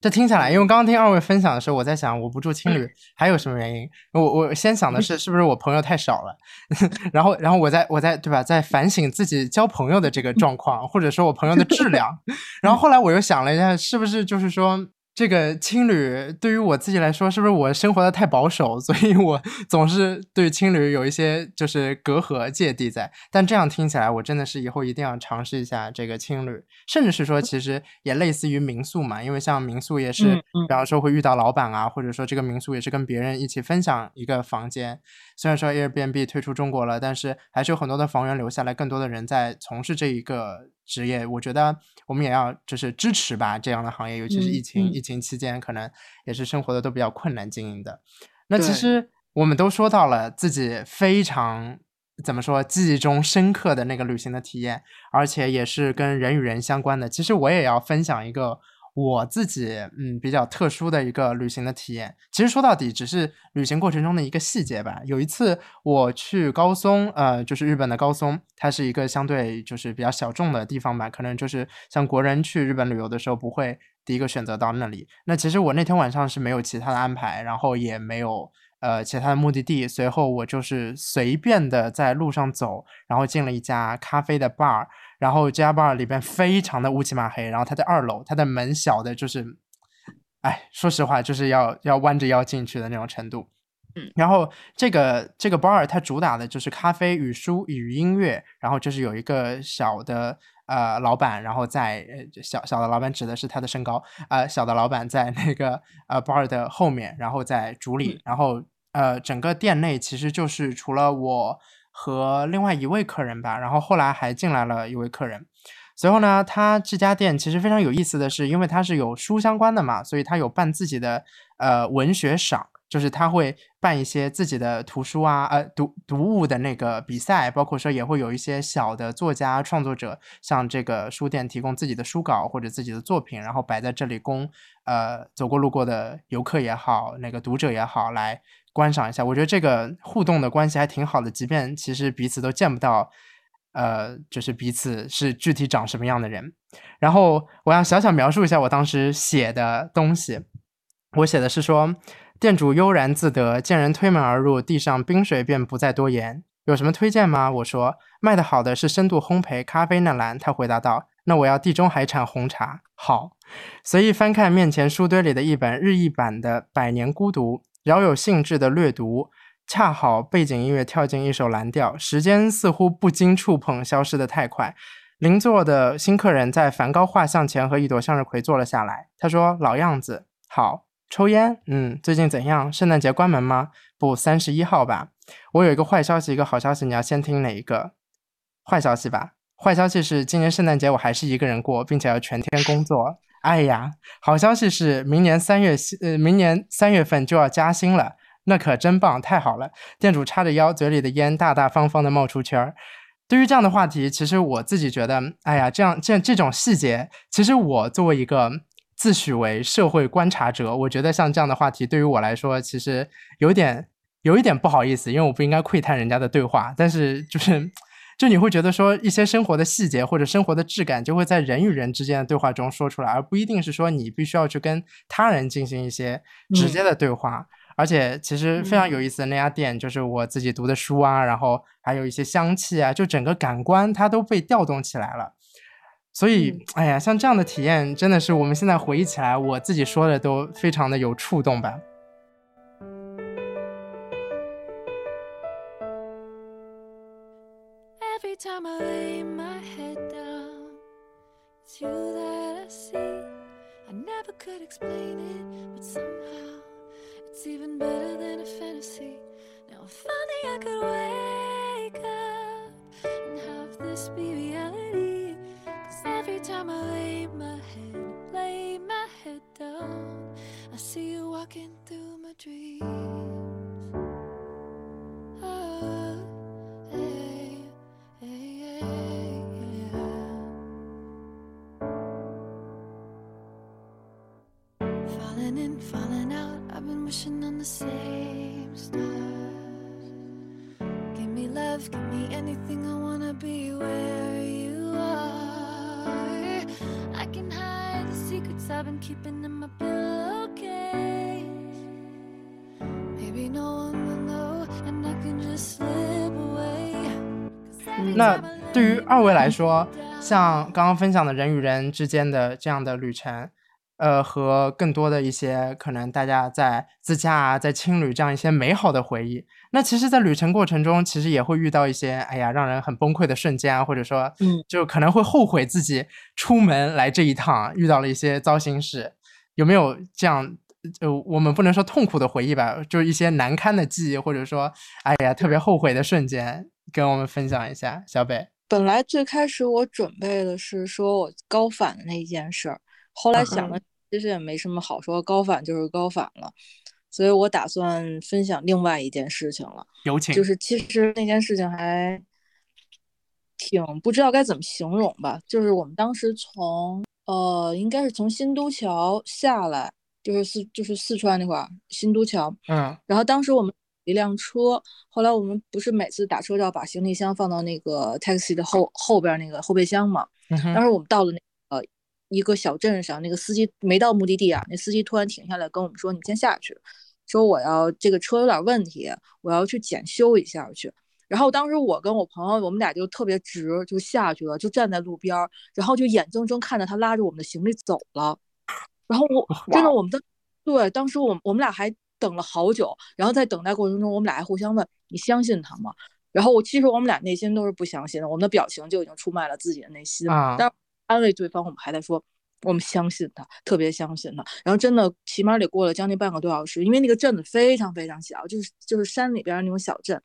这听下来，因为刚刚听二位分享的时候，我在想，我不住青旅还有什么原因？我我先想的是，是不是我朋友太少了？然后然后我在我在对吧，在反省自己交朋友的这个状况，或者说我朋友的质量。然后后来我又想了一下，是不是就是说。这个青旅对于我自己来说，是不是我生活的太保守，所以我总是对青旅有一些就是隔阂芥蒂在。但这样听起来，我真的是以后一定要尝试一下这个青旅，甚至是说其实也类似于民宿嘛，因为像民宿也是，比方说会遇到老板啊，或者说这个民宿也是跟别人一起分享一个房间。虽然说 Airbnb 退出中国了，但是还是有很多的房源留下来，更多的人在从事这一个。职业，我觉得我们也要就是支持吧这样的行业，尤其是疫情疫情期间，可能也是生活的都比较困难经营的。那其实我们都说到了自己非常怎么说记忆中深刻的那个旅行的体验，而且也是跟人与人相关的。其实我也要分享一个我自己嗯比较特殊的一个旅行的体验。其实说到底，只是旅行过程中的一个细节吧。有一次我去高松，呃，就是日本的高松，它是一个相对就是比较小众的地方吧，可能就是像国人去日本旅游的时候不会第一个选择到那里。那其实我那天晚上是没有其他的安排，然后也没有。呃，其他的目的地，随后我就是随便的在路上走，然后进了一家咖啡的 bar，然后这家 bar 里边非常的乌漆嘛黑，然后它在二楼，它的门小的就是，哎，说实话就是要要弯着腰进去的那种程度。嗯，然后这个这个 bar 它主打的就是咖啡与书与音乐，然后就是有一个小的。呃，老板，然后在小小的老板指的是他的身高，呃，小的老板在那个呃 bar 的后面，然后在主理，然后呃，整个店内其实就是除了我和另外一位客人吧，然后后来还进来了一位客人。随后呢，他这家店其实非常有意思的是，因为它是有书相关的嘛，所以他有办自己的呃文学赏。就是他会办一些自己的图书啊，呃，读读物的那个比赛，包括说也会有一些小的作家创作者向这个书店提供自己的书稿或者自己的作品，然后摆在这里供呃走过路过的游客也好，那个读者也好来观赏一下。我觉得这个互动的关系还挺好的，即便其实彼此都见不到，呃，就是彼此是具体长什么样的人。然后我要小小描述一下我当时写的东西，我写的是说。店主悠然自得，见人推门而入，地上冰水便不再多言。有什么推荐吗？我说卖的好的是深度烘焙咖啡那栏。他回答道：“那我要地中海产红茶。”好，随意翻看面前书堆里的一本日译版的《百年孤独》，饶有兴致的略读，恰好背景音乐跳进一首蓝调，时间似乎不经触碰消失的太快。邻座的新客人在梵高画像前和一朵向日葵坐了下来。他说：“老样子，好。”抽烟，嗯，最近怎样？圣诞节关门吗？不，三十一号吧。我有一个坏消息，一个好消息，你要先听哪一个？坏消息吧。坏消息是今年圣诞节我还是一个人过，并且要全天工作。哎呀，好消息是明年三月，呃，明年三月份就要加薪了，那可真棒，太好了。店主叉着腰，嘴里的烟大大方方的冒出圈儿。对于这样的话题，其实我自己觉得，哎呀，这样这这种细节，其实我作为一个。自诩为社会观察者，我觉得像这样的话题对于我来说，其实有点有一点不好意思，因为我不应该窥探人家的对话。但是就是，就你会觉得说一些生活的细节或者生活的质感，就会在人与人之间的对话中说出来，而不一定是说你必须要去跟他人进行一些直接的对话。而且其实非常有意思的那家店，就是我自己读的书啊，然后还有一些香气啊，就整个感官它都被调动起来了。所以，哎呀，像这样的体验，真的是我们现在回忆起来，我自己说的都非常的有触动吧。Every time I lay my head, lay my head down, I see you walking through my dreams. Oh. Falling in, falling out, I've been wishing on the same stars. Give me love, give me anything, I wanna be where you I've been keeping in my pillowcase. Maybe no one will know, and I can just slip away. 那对于二位来说，像刚刚分享的人与人之间的这样的旅程，呃，和更多的一些可能大家在自驾啊，在青旅这样一些美好的回忆。那其实，在旅程过程中，其实也会遇到一些哎呀，让人很崩溃的瞬间啊，或者说，嗯，就可能会后悔自己出门来这一趟遇到了一些糟心事。有没有这样？就我们不能说痛苦的回忆吧，就是一些难堪的记忆，或者说，哎呀，特别后悔的瞬间，跟我们分享一下。小北，本来最开始我准备的是说我高反的那件事儿，后来想了，其实也没什么好说，高反就是高反了。所以我打算分享另外一件事情了，有请。就是其实那件事情还挺不知道该怎么形容吧。就是我们当时从呃，应该是从新都桥下来，就是四就是四川那块儿新都桥。嗯。然后当时我们一辆车，后来我们不是每次打车都要把行李箱放到那个 taxi 的后后边那个后备箱嘛？嗯当时我们到了那呃一个小镇上，那个司机没到目的地啊，那司机突然停下来跟我们说：“你先下去，说我要这个车有点问题，我要去检修一下去。”然后当时我跟我朋友，我们俩就特别直，就下去了，就站在路边儿，然后就眼睁睁看着他拉着我们的行李走了。然后我真的，我们的对，当时我我们俩还等了好久，然后在等待过程中，我们俩还互相问：“你相信他吗？”然后我其实我们俩内心都是不相信的，我们的表情就已经出卖了自己的内心。啊，但是安慰对方，我们还在说我们相信他，特别相信他。然后真的起码得过了将近半个多小时，因为那个镇子非常非常小，就是就是山里边那种小镇。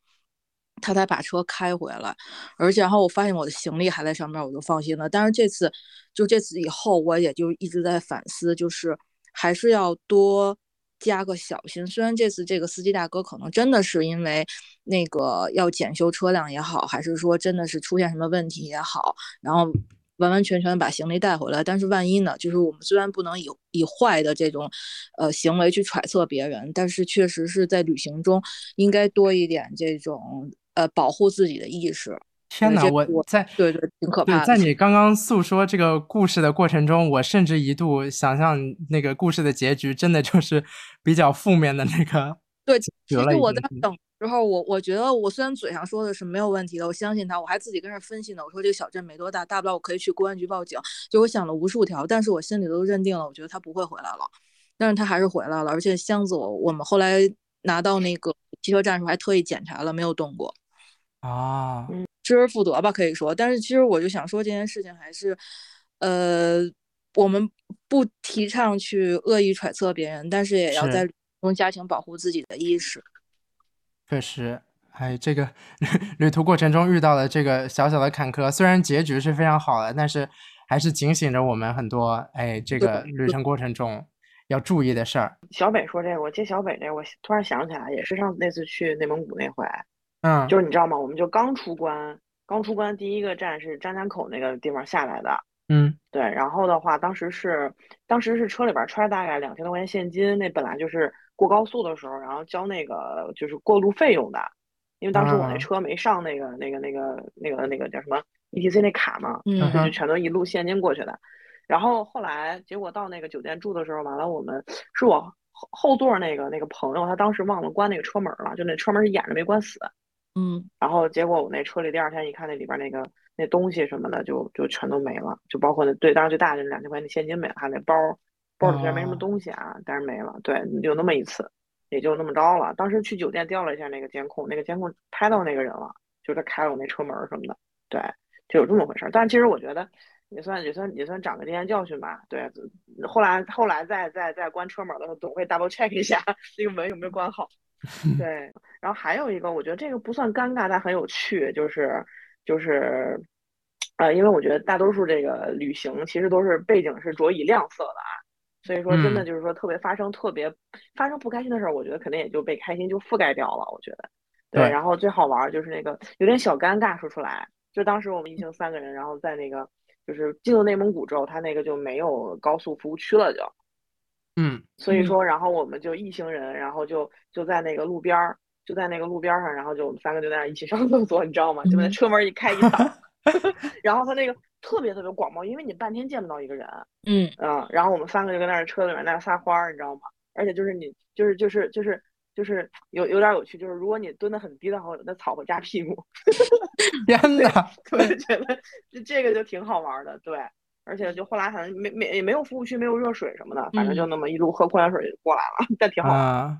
他才把车开回来，而且然后我发现我的行李还在上面，我就放心了。但是这次，就这次以后，我也就一直在反思，就是还是要多加个小心。虽然这次这个司机大哥可能真的是因为那个要检修车辆也好，还是说真的是出现什么问题也好，然后完完全全把行李带回来。但是万一呢？就是我们虽然不能以以坏的这种呃行为去揣测别人，但是确实是在旅行中应该多一点这种。呃，保护自己的意识。天哪，我在对对，挺可怕的。在你刚刚诉说这个故事的过程中，我甚至一度想象那个故事的结局，真的就是比较负面的那个。对，其实我在等时候，我我觉得我虽然嘴上说的是没有问题的，我相信他，我还自己跟着分析呢。我说这个小镇没多大，大不了我可以去公安局报警。就我想了无数条，但是我心里都认定了，我觉得他不会回来了。但是他还是回来了，而且箱子我我们后来拿到那个汽车站时候还特意检查了，没有动过。啊，嗯，失而复得吧，可以说。但是其实我就想说，这件事情还是，呃，我们不提倡去恶意揣测别人，但是也要在中加强保护自己的意识。确实，哎，这个 旅途过程中遇到的这个小小的坎坷，虽然结局是非常好的，但是还是警醒着我们很多。哎，这个旅程过程中要注意的事儿。小北说这个，我接小北这个，我突然想起来，也是上次那次去内蒙古那回。嗯，就是你知道吗？我们就刚出关，刚出关第一个站是张家口那个地方下来的。嗯，对。然后的话，当时是当时是车里边揣大概两千多块钱现金，那本来就是过高速的时候，然后交那个就是过路费用的。因为当时我那车没上那个那个那个那个那个叫什么 E T C 那卡嘛，嗯，就全都一路现金过去的。然后后来结果到那个酒店住的时候，完了我们是我后后座那个那个朋友，他当时忘了关那个车门了，就那车门是掩着没关死。嗯，然后结果我那车里第二天一看，那里边那个那东西什么的就就全都没了，就包括那对，当时最大的两千块钱现金没了，还有那包，包里边没什么东西啊，但是没了。对，有那么一次，也就那么着了。当时去酒店调了一下那个监控，那个监控拍到那个人了，就是他开了我那车门什么的。对，就有这么回事。但其实我觉得也算也算也算长个经验教训吧。对，后来后来再再再关车门的时候，总会 double check 一下 那个门有没有关好。对，然后还有一个，我觉得这个不算尴尬，但很有趣，就是就是，呃，因为我觉得大多数这个旅行其实都是背景是着以亮色的啊，所以说真的就是说特别发生特别发生不开心的事儿，我觉得肯定也就被开心就覆盖掉了。我觉得，对，然后最好玩就是那个有点小尴尬说出来，就当时我们一行三个人，然后在那个就是进入内蒙古之后，他那个就没有高速服务区了，就。嗯，所以说，然后我们就一行人，然后就就在那个路边儿，就在那个路边上，然后就我们三个就在那一起上厕所，你知道吗？就那车门一开一挡，然后他那个特别特别广袤，因为你半天见不到一个人，嗯嗯，然后我们三个就跟那车里面那撒欢儿，你知道吗？而且就是你就是就是就是就是有有点有趣，就是如果你蹲的很低的话，那草会扎屁股。天哪，我就觉得这这个就挺好玩的，对。而且就后来好像没没也没有服务区，没有热水什么的，反正就那么一路喝矿泉水过来了，但挺好。啊，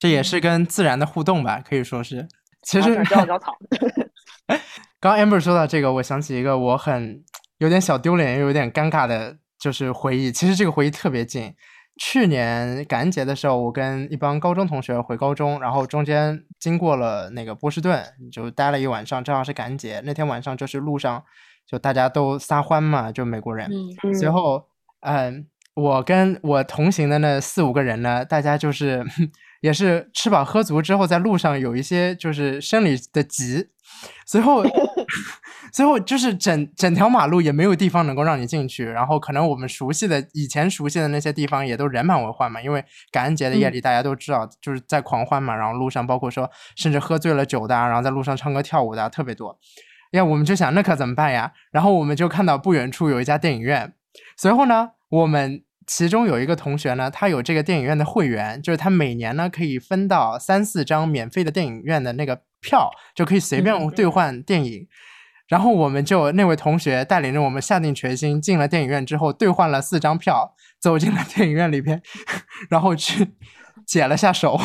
这也是跟自然的互动吧，可以说是。其实浇浇草。刚 amber 说到这个，我想起一个我很有点小丢脸又有点尴尬的，就是回忆。其实这个回忆特别近。去年感恩节的时候，我跟一帮高中同学回高中，然后中间经过了那个波士顿，就待了一晚上，正好是感恩节那天晚上，就是路上。就大家都撒欢嘛，就美国人。随后，嗯，我跟我同行的那四五个人呢，大家就是 也是吃饱喝足之后，在路上有一些就是生理的急。随后 最后就是整整条马路也没有地方能够让你进去，然后可能我们熟悉的以前熟悉的那些地方也都人满为患嘛，因为感恩节的夜里大家都知道就是在狂欢嘛，然后路上包括说甚至喝醉了酒的，然后在路上唱歌跳舞的特别多。呀，我们就想那可怎么办呀？然后我们就看到不远处有一家电影院，随后呢，我们其中有一个同学呢，他有这个电影院的会员，就是他每年呢可以分到三四张免费的电影院的那个票，就可以随便兑换电影。然后我们就那位同学带领着我们下定决心，进了电影院之后兑换了四张票，走进了电影院里边，然后去解了下手。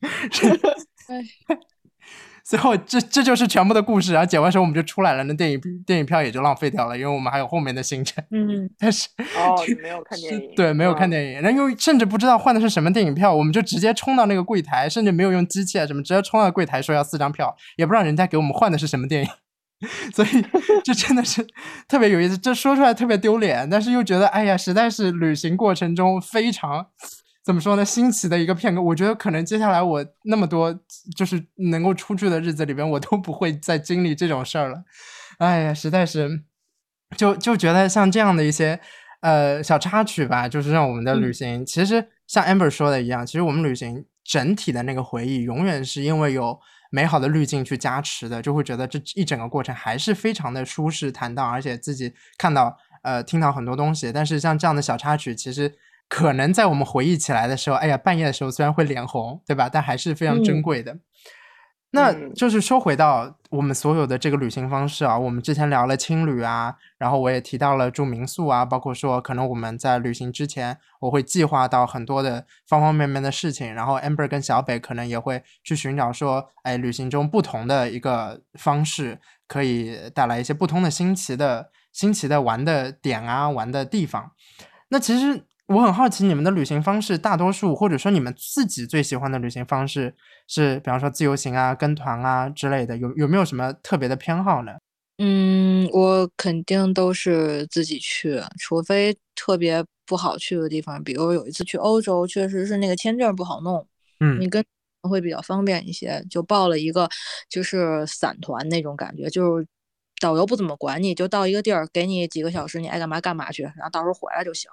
最后，这这就是全部的故事。然后剪完手，我们就出来了。那电影电影票也就浪费掉了，因为我们还有后面的行程。嗯，但是哦，没有看电影。对，没有看电影。然后因为甚至不知道换的是什么电影票，我们就直接冲到那个柜台，甚至没有用机器啊什么，直接冲到柜台说要四张票，也不知道人家给我们换的是什么电影。所以这真的是特别有意思。这说出来特别丢脸，但是又觉得哎呀，实在是旅行过程中非常。怎么说呢？新奇的一个片刻，我觉得可能接下来我那么多就是能够出去的日子里边，我都不会再经历这种事儿了。哎呀，实在是，就就觉得像这样的一些呃小插曲吧，就是让我们的旅行，其实像 Amber 说的一样，其实我们旅行整体的那个回忆，永远是因为有美好的滤镜去加持的，就会觉得这一整个过程还是非常的舒适坦荡，而且自己看到呃听到很多东西。但是像这样的小插曲，其实。可能在我们回忆起来的时候，哎呀，半夜的时候虽然会脸红，对吧？但还是非常珍贵的。那就是说回到我们所有的这个旅行方式啊，我们之前聊了青旅啊，然后我也提到了住民宿啊，包括说可能我们在旅行之前，我会计划到很多的方方面面的事情，然后 Amber 跟小北可能也会去寻找说，哎，旅行中不同的一个方式，可以带来一些不同的新奇的新奇的玩的点啊，玩的地方。那其实。我很好奇，你们的旅行方式，大多数或者说你们自己最喜欢的旅行方式是，比方说自由行啊、跟团啊之类的，有有没有什么特别的偏好呢？嗯，我肯定都是自己去，除非特别不好去的地方，比如有一次去欧洲，确实是那个签证不好弄，嗯，你跟会比较方便一些，就报了一个就是散团那种感觉，就是导游不怎么管你，就到一个地儿给你几个小时，你爱干嘛干嘛去，然后到时候回来就行。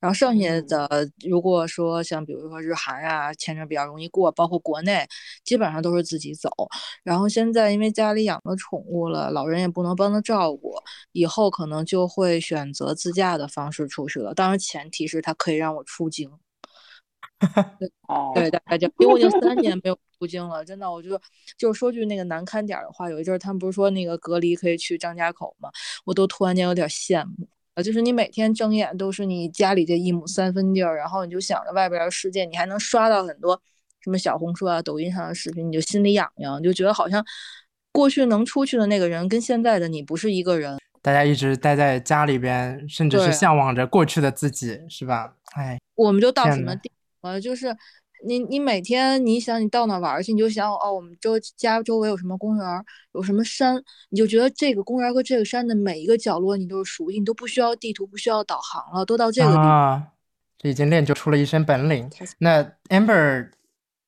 然后剩下的，如果说像比如说日韩啊，签证比较容易过，包括国内，基本上都是自己走。然后现在因为家里养了宠物了，老人也不能帮他照顾，以后可能就会选择自驾的方式出去了。当然前提是他可以让我出境。对，大概就因为我已经三年没有出京了，真的，我就就说句那个难堪点的话，有一阵他们不是说那个隔离可以去张家口吗？我都突然间有点羡慕。呃，就是你每天睁眼都是你家里这一亩三分地儿，然后你就想着外边的世界，你还能刷到很多什么小红书啊、抖音上的视频，你就心里痒痒，就觉得好像过去能出去的那个人跟现在的你不是一个人。大家一直待在家里边，甚至是向往着过去的自己，是吧？哎，我们就到什么地呃，就是。你你每天你想你到哪玩去，你就想哦，我们周家周围有什么公园，有什么山，你就觉得这个公园和这个山的每一个角落你都是熟悉，你都不需要地图，不需要导航了，都到这个地方，这已经练就出了一身本领。那 Amber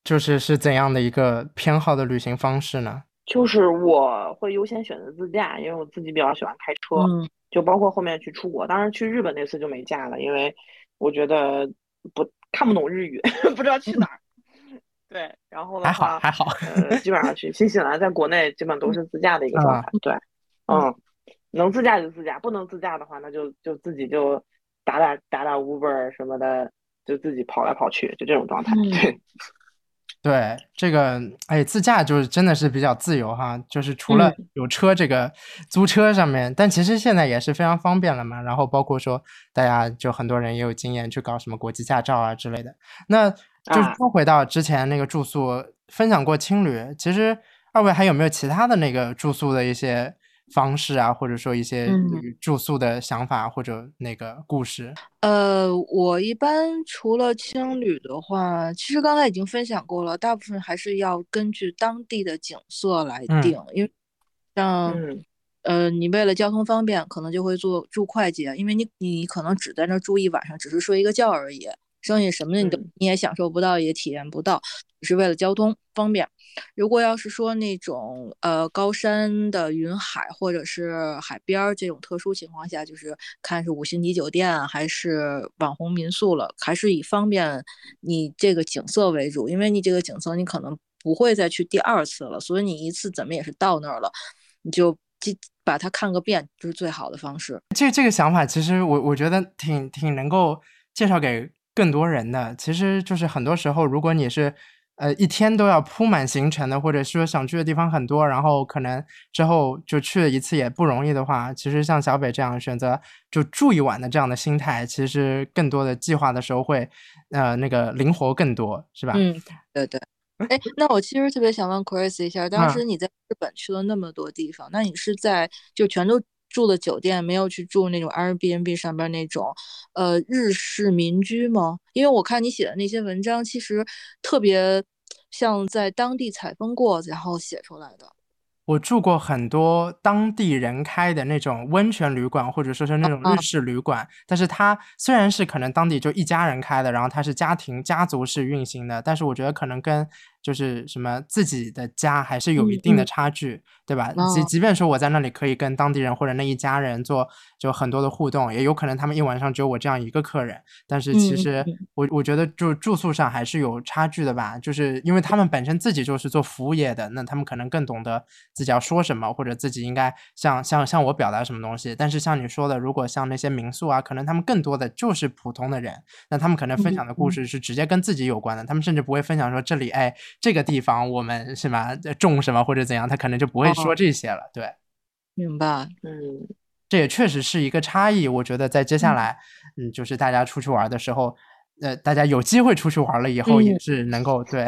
就是是怎样的一个偏好的旅行方式呢？就是我会优先选择自驾，因为我自己比较喜欢开车，就包括后面去出国，当然去日本那次就没驾了，因为我觉得不。看不懂日语，不知道去哪儿。对，然后的话还好，呃，基本上去新西兰，在国内基本都是自驾的一个状态。对，嗯，能自驾就自驾，不能自驾的话，那就就自己就打打打打 Uber 什么的，就自己跑来跑去，就这种状态。对。对这个，哎，自驾就是真的是比较自由哈，就是除了有车这个租车上面，但其实现在也是非常方便了嘛。然后包括说，大家就很多人也有经验去搞什么国际驾照啊之类的。那就说回到之前那个住宿，分享过青旅，其实二位还有没有其他的那个住宿的一些？方式啊，或者说一些住宿的想法或者那个故事。呃，我一般除了青旅的话，其实刚才已经分享过了，大部分还是要根据当地的景色来定，因为像呃，你为了交通方便，可能就会做住快捷，因为你你可能只在那住一晚上，只是睡一个觉而已，剩下什么你都你也享受不到，也体验不到，只是为了交通方便。如果要是说那种呃高山的云海或者是海边儿这种特殊情况下，就是看是五星级酒店还是网红民宿了，还是以方便你这个景色为主，因为你这个景色你可能不会再去第二次了，所以你一次怎么也是到那儿了，你就把它看个遍，就是最好的方式。这这个想法其实我我觉得挺挺能够介绍给更多人的，其实就是很多时候如果你是。呃，一天都要铺满行程的，或者说想去的地方很多，然后可能之后就去了一次也不容易的话，其实像小北这样选择就住一晚的这样的心态，其实更多的计划的时候会，呃，那个灵活更多，是吧？嗯，对对。哎，那我其实特别想问 Chris 一下，当时你在日本去了那么多地方，那你是在就全都？住的酒店没有去住那种 Airbnb 上边那种，呃，日式民居吗？因为我看你写的那些文章，其实特别像在当地采风过然后写出来的。我住过很多当地人开的那种温泉旅馆，或者说是那种日式旅馆，但是它虽然是可能当地就一家人开的，然后它是家庭家族式运行的，但是我觉得可能跟就是什么自己的家还是有一定的差距，对吧？即即便说我在那里可以跟当地人或者那一家人做就很多的互动，也有可能他们一晚上只有我这样一个客人，但是其实我我觉得就住宿上还是有差距的吧，就是因为他们本身自己就是做服务业的，那他们可能更懂得自己要说什么，或者自己应该向向向我表达什么东西。但是像你说的，如果像那些民宿啊，可能他们更多的就是普通的人，那他们可能分享的故事是直接跟自己有关的，他们甚至不会分享说这里哎。这个地方我们是吧种什么或者怎样，他可能就不会说这些了。对，明白。嗯，这也确实是一个差异。我觉得在接下来，嗯，就是大家出去玩的时候，呃，大家有机会出去玩了以后，也是能够对，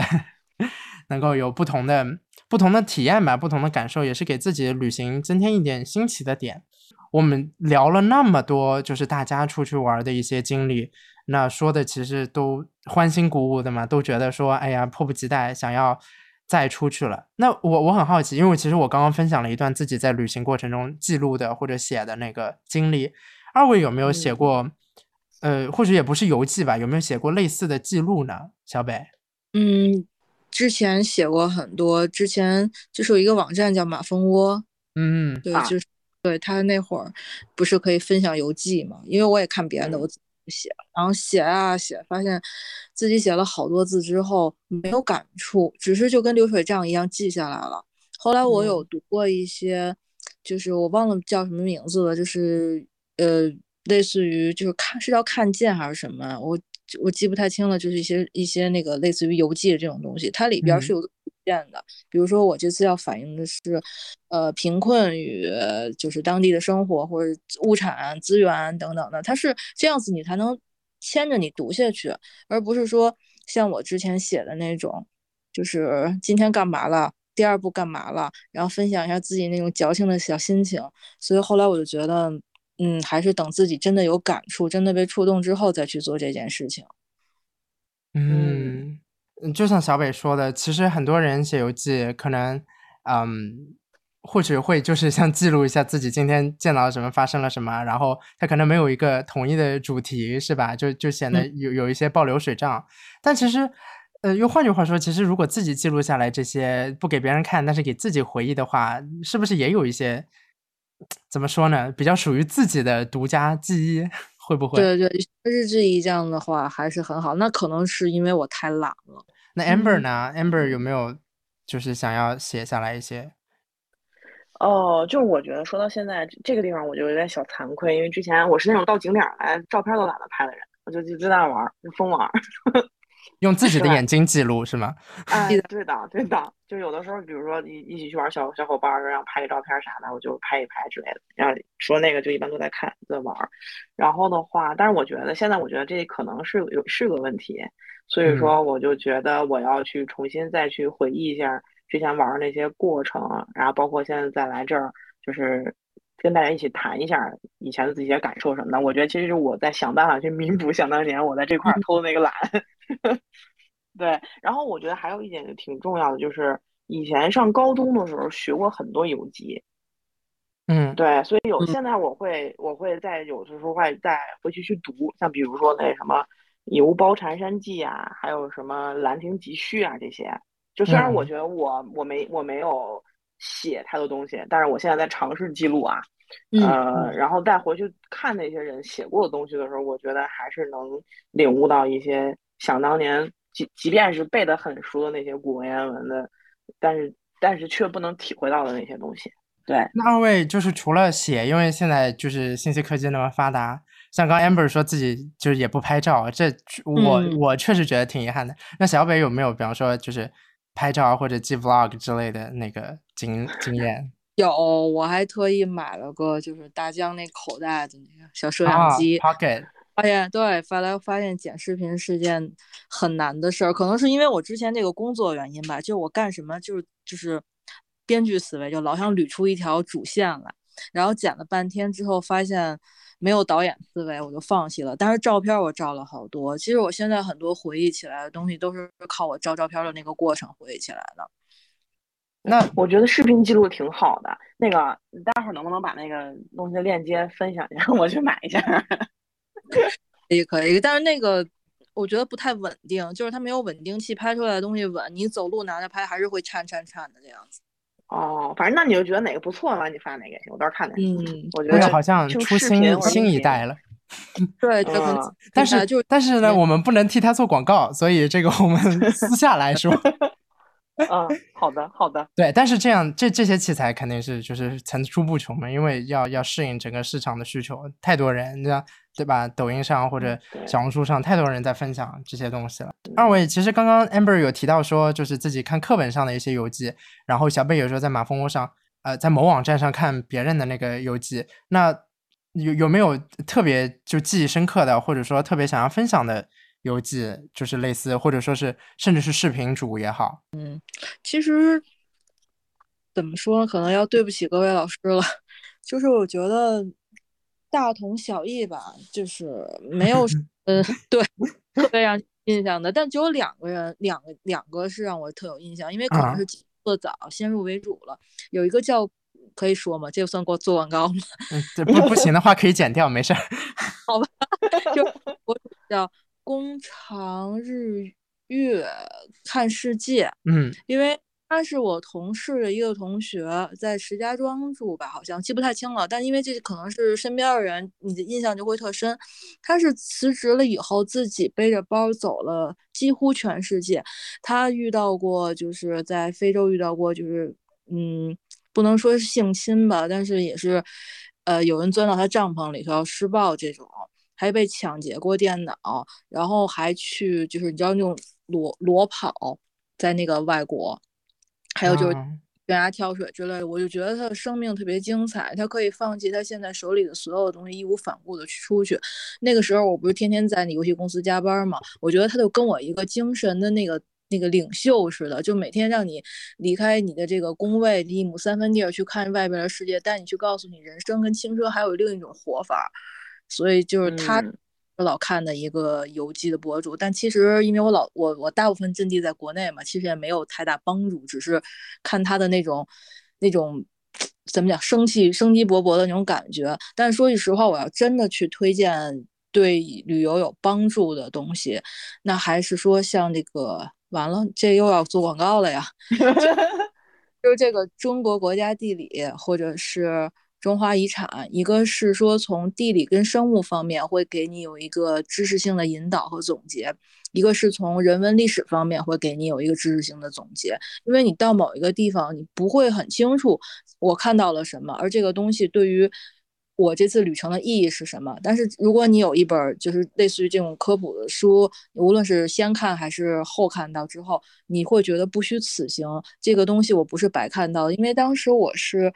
能够有不同的不同的体验吧，不同的感受，也是给自己旅行增添一点新奇的点。我们聊了那么多，就是大家出去玩的一些经历。那说的其实都欢欣鼓舞的嘛，都觉得说，哎呀，迫不及待想要再出去了。那我我很好奇，因为其实我刚刚分享了一段自己在旅行过程中记录的或者写的那个经历，二位有没有写过？呃，或许也不是游记吧，有没有写过类似的记录呢？小北，嗯，之前写过很多，之前就是有一个网站叫马蜂窝，嗯，对，就是对他那会儿不是可以分享游记嘛？因为我也看别人的，我。写，然后写啊写，发现自己写了好多字之后没有感触，只是就跟流水账一样记下来了。后来我有读过一些，就是我忘了叫什么名字了，就是呃，类似于就是看是叫看见还是什么，我我记不太清了，就是一些一些那个类似于游记的这种东西，它里边是有。变的，比如说我这次要反映的是，呃，贫困与就是当地的生活或者物产资源等等的，它是这样子，你才能牵着你读下去，而不是说像我之前写的那种，就是今天干嘛了，第二步干嘛了，然后分享一下自己那种矫情的小心情。所以后来我就觉得，嗯，还是等自己真的有感触，真的被触动之后再去做这件事情。嗯。嗯，就像小北说的，其实很多人写游记，可能，嗯，或许会就是像记录一下自己今天见到了什么，发生了什么，然后他可能没有一个统一的主题，是吧？就就显得有有一些报流水账。但其实，呃，又换句话说，其实如果自己记录下来这些，不给别人看，但是给自己回忆的话，是不是也有一些，怎么说呢？比较属于自己的独家记忆。会不会？对对，日志一这样的话还是很好。那可能是因为我太懒了。那 Amber 呢？Amber 有没有就是想要写下来一些？哦，就我觉得说到现在这个地方，我就有点小惭愧，因为之前我是那种到景点来照片都懒得拍的人，我就就在那玩，就疯玩。用自己的眼睛记录是吗？哎，对的，对的。就有的时候，比如说一一起去玩，小小伙伴儿让拍个照片啥的，我就拍一拍之类的。然后说那个就一般都在看，在玩。然后的话，但是我觉得现在我觉得这可能是有是个问题，所以说我就觉得我要去重新再去回忆一下之前玩那些过程，然后包括现在再来这儿，就是跟大家一起谈一下以前的自己的感受什么的。我觉得其实是我在想办法去弥补想当年我在这块偷的那个懒。对，然后我觉得还有一点就挺重要的，就是以前上高中的时候学过很多游记，嗯，对，所以有现在我会我会在有的时候会再回去去读，像比如说那什么《游褒禅山记》啊，还有什么《兰亭集序》啊这些，就虽然我觉得我我没我没有写太多东西，但是我现在在尝试记录啊，呃，然后再回去看那些人写过的东西的时候，我觉得还是能领悟到一些想当年即即便是背得很熟的那些古文言文的，但是但是却不能体会到的那些东西。对，那二位就是除了写，因为现在就是信息科技那么发达，像刚 Amber 说自己就是也不拍照，这我我确实觉得挺遗憾的。那小北有没有，比方说就是拍照或者记 vlog 之类的那个经 经验？有，我还特意买了个就是大疆那口袋的那个小摄像机。Pocket。发现对，发来发现剪视频是件很难的事儿，可能是因为我之前这个工作原因吧，就我干什么就是就是。编剧思维就老想捋出一条主线来，然后剪了半天之后发现没有导演思维，我就放弃了。但是照片我照了好多，其实我现在很多回忆起来的东西都是靠我照照片的那个过程回忆起来的。那我觉得视频记录挺好的，那个你待会儿能不能把那个东西的链接分享一下，我去买一下？可以可以，但是那个我觉得不太稳定，就是它没有稳定器拍出来的东西稳，你走路拿着拍还是会颤颤颤的这样子。哦，反正那你就觉得哪个不错嘛？你发哪个行？我到时候看看。嗯，我觉得好像出新新一代了。对，但是就但是呢，我们不能替他做广告，所以这个我们 私下来说。嗯，好的，好的。对，但是这样这这些器材肯定是就是层出不穷嘛，因为要要适应整个市场的需求，太多人，对吧？对吧？抖音上或者小红书上，太多人在分享这些东西了。二位其实刚刚 Amber 有提到说，就是自己看课本上的一些游记，然后小贝有时候在马蜂窝上，呃，在某网站上看别人的那个游记，那有有没有特别就记忆深刻的，或者说特别想要分享的？游记就是类似，或者说是甚至是视频主也好。嗯，其实怎么说呢，可能要对不起各位老师了。就是我觉得大同小异吧，就是没有，嗯，对，特别让印象的。但只有两个人，两个两个是让我特有印象，因为可能是做早，先入为主了。有一个叫可以说吗？这个算给我做广告吗？嗯，这不不行的话可以剪掉，没事儿。好吧，就我叫。工长日月看世界，嗯，因为他是我同事的一个同学，在石家庄住吧，好像记不太清了。但因为这可能是身边的人，你的印象就会特深。他是辞职了以后，自己背着包走了几乎全世界。他遇到过，就是在非洲遇到过，就是嗯，不能说是性侵吧，但是也是，呃，有人钻到他帐篷里头要施暴这种。还被抢劫过电脑，然后还去就是你知道那种裸裸跑在那个外国，还有就是悬崖跳水之类的，我就觉得他的生命特别精彩，他可以放弃他现在手里的所有东西，义无反顾的去出去。那个时候我不是天天在那游戏公司加班嘛，我觉得他就跟我一个精神的那个那个领袖似的，就每天让你离开你的这个工位一亩三分地儿去看外边的世界，带你去告诉你人生跟青春还有另一种活法。所以就是他老看的一个游记的博主，但其实因为我老我我大部分阵地在国内嘛，其实也没有太大帮助，只是看他的那种那种怎么讲生气生机勃勃的那种感觉。但是说句实话，我要真的去推荐对旅游有帮助的东西，那还是说像这个完了，这又要做广告了呀，就 是这个中国国家地理或者是。中华遗产，一个是说从地理跟生物方面会给你有一个知识性的引导和总结，一个是从人文历史方面会给你有一个知识性的总结。因为你到某一个地方，你不会很清楚我看到了什么，而这个东西对于我这次旅程的意义是什么。但是如果你有一本就是类似于这种科普的书，无论是先看还是后看到之后，你会觉得不虚此行。这个东西我不是白看到的，因为当时我是。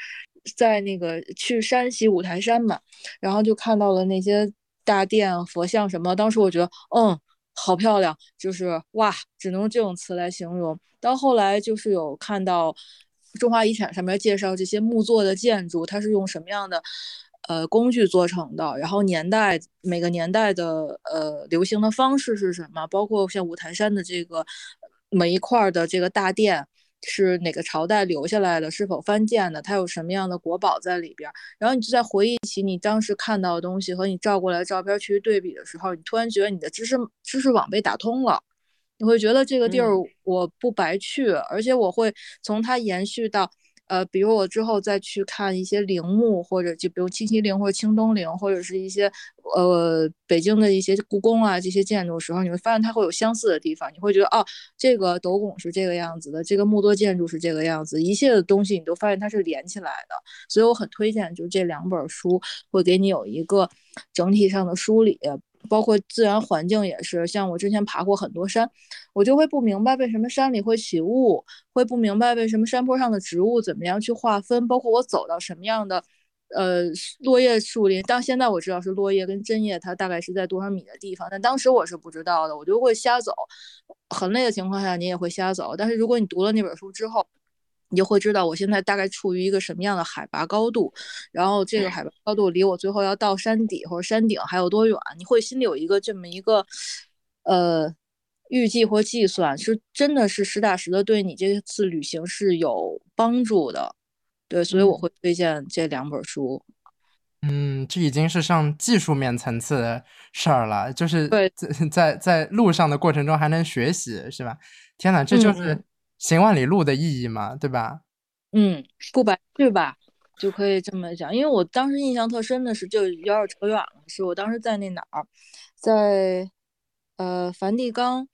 在那个去山西五台山嘛，然后就看到了那些大殿、佛像什么。当时我觉得，嗯，好漂亮，就是哇，只能用这种词来形容。到后来就是有看到中华遗产上面介绍这些木做的建筑，它是用什么样的呃工具做成的，然后年代每个年代的呃流行的方式是什么，包括像五台山的这个每一块的这个大殿。是哪个朝代留下来的？是否翻建的？它有什么样的国宝在里边？然后你就在回忆起你当时看到的东西和你照过来的照片去对比的时候，你突然觉得你的知识知识网被打通了。你会觉得这个地儿我不白去，而且我会从它延续到。呃，比如我之后再去看一些陵墓，或者就比如清西陵或者清东陵，或者是一些呃北京的一些故宫啊这些建筑的时候，你会发现它会有相似的地方，你会觉得哦，这个斗拱是这个样子的，这个木作建筑是这个样子，一切的东西你都发现它是连起来的，所以我很推荐就是这两本书，会给你有一个整体上的梳理。包括自然环境也是，像我之前爬过很多山，我就会不明白为什么山里会起雾，会不明白为什么山坡上的植物怎么样去划分，包括我走到什么样的，呃，落叶树林。到现在我知道是落叶跟针叶，它大概是在多少米的地方，但当时我是不知道的，我就会瞎走。很累的情况下，你也会瞎走。但是如果你读了那本书之后，你就会知道我现在大概处于一个什么样的海拔高度，然后这个海拔高度离我最后要到山底或者山顶还有多远？你会心里有一个这么一个呃预计或计算，是真的是实打实的对你这次旅行是有帮助的。对，所以我会推荐这两本书。嗯，这已经是上技术面层次的事儿了，就是在在在路上的过程中还能学习，是吧？天哪，这就是。行万里路的意义嘛，对吧？嗯，不白去吧，就可以这么讲。因为我当时印象特深的是，就有点扯远了，是我当时在那哪儿，在呃梵蒂冈，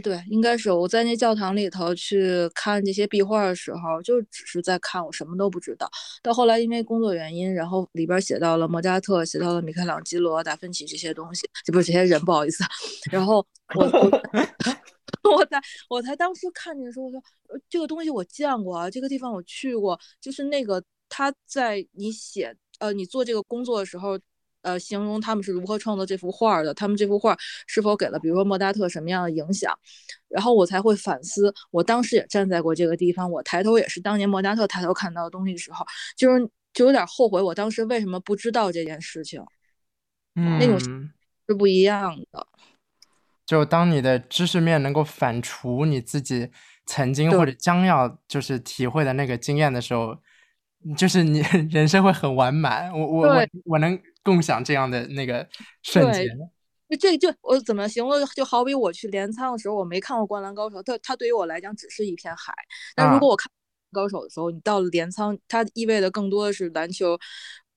对，应该是我在那教堂里头去看这些壁画的时候，就只是在看，我什么都不知道。到后来因为工作原因，然后里边写到了莫扎特，写到了米开朗基罗、达芬奇这些东西，就不是这些人，不好意思。然后我。我才我才当时看见的时候，我说这个东西我见过啊，这个地方我去过，就是那个他在你写呃你做这个工作的时候，呃形容他们是如何创作这幅画的，他们这幅画是否给了比如说莫扎特什么样的影响，然后我才会反思，我当时也站在过这个地方，我抬头也是当年莫扎特抬头看到的东西的时候，就是就有点后悔，我当时为什么不知道这件事情，嗯，那种。是不一样的。就当你的知识面能够反刍你自己曾经或者将要就是体会的那个经验的时候，就是你 人生会很完满。我我我我能共享这样的那个瞬间。这就我怎么形容？就好比我去镰仓的时候，我没看过《灌篮高手》，它它对于我来讲只是一片海。但如果我看高手的时候，你到了镰仓，它意味的更多的是篮球，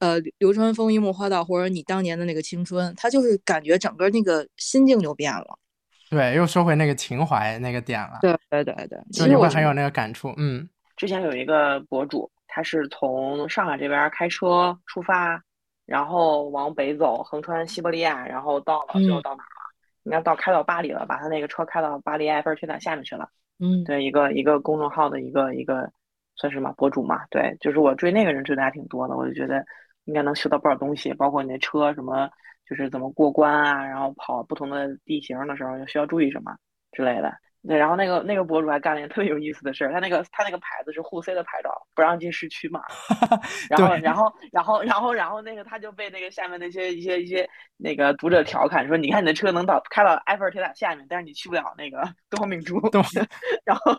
呃，流川枫、樱木花道，或者你当年的那个青春，他就是感觉整个那个心境就变了。对，又说回那个情怀那个点了。对对对对，就你会很有那个感触。嗯，之前有一个博主，他是从上海这边开车出发，然后往北走，横穿西伯利亚，然后到了最后到哪儿了？应该到开到巴黎了，把他那个车开到巴黎埃菲尔铁塔下面去了。嗯，对，一个一个公众号的一个一个算是什么博主嘛？对，就是我追那个人追的还挺多的，我就觉得应该能学到不少东西，包括你那车什么。就是怎么过关啊，然后跑不同的地形的时候，需要注意什么之类的。对，然后那个那个博主还干了一件特别有意思的事儿，他那个他那个牌子是沪 C 的牌照，不让进市区嘛。然后然后然后然后然后那个他就被那个下面那些一些一些那个读者调侃说，你看你的车能到开到埃菲尔铁塔下面，但是你去不了那个东方明珠。然后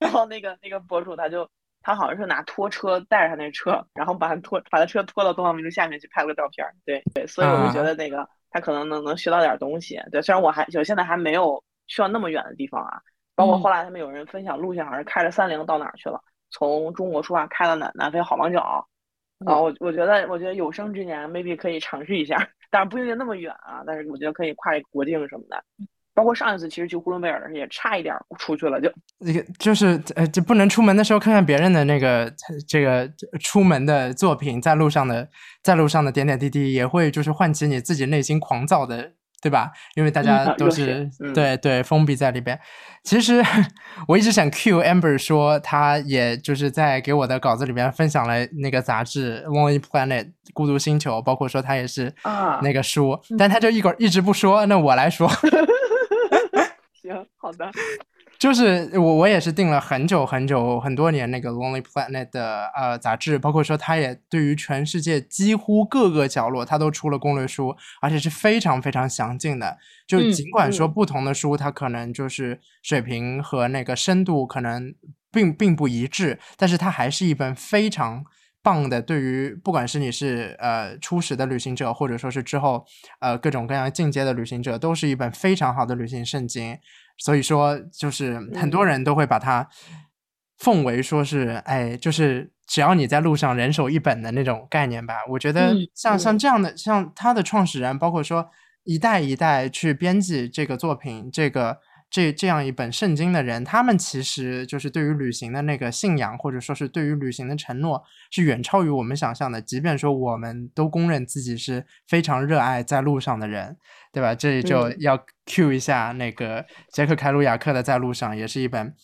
然后那个那个博主他就。他好像是拿拖车带着他那车，然后把他拖把他车拖到东方明珠下面去拍了个照片。对对，所以我就觉得那个他可能能能学到点东西。对，虽然我还我现在还没有去到那么远的地方啊，包括后来他们有人分享路线，好像开着三菱到哪儿去了，从中国出发开到南南非好望角。啊，我我觉得我觉得有生之年 maybe 可以尝试一下，但是不一定那么远啊，但是我觉得可以跨国境什么的。包括上一次，其实去呼伦贝尔也差一点出去了，就那个就是呃，就不能出门的时候看看别人的那个这个出门的作品，在路上的在路上的点点滴滴，也会就是唤起你自己内心狂躁的，对吧？因为大家都是对对封闭在里边。其实我一直想 cue Amber 说，他也就是在给我的稿子里边分享了那个杂志《Lonely Planet》孤独星球，包括说他也是那个书，但他就一会儿一直不说，那我来说。就是我我也是订了很久很久很多年那个 Lonely Planet 的呃杂志，包括说它也对于全世界几乎各个角落，它都出了攻略书，而且是非常非常详尽的。就尽管说不同的书，它可能就是水平和那个深度可能并并不一致，但是它还是一本非常棒的，对于不管是你是呃初始的旅行者，或者说是之后呃各种各样进阶的旅行者，都是一本非常好的旅行圣经。所以说，就是很多人都会把它奉为说是，哎，就是只要你在路上人手一本的那种概念吧。我觉得像像这样的，像他的创始人，包括说一代一代去编辑这个作品，这个。这这样一本圣经的人，他们其实就是对于旅行的那个信仰，或者说是对于旅行的承诺，是远超于我们想象的。即便说我们都公认自己是非常热爱在路上的人，对吧？这里就要 cue 一下那个杰克凯鲁亚克的《在路上》，也是一本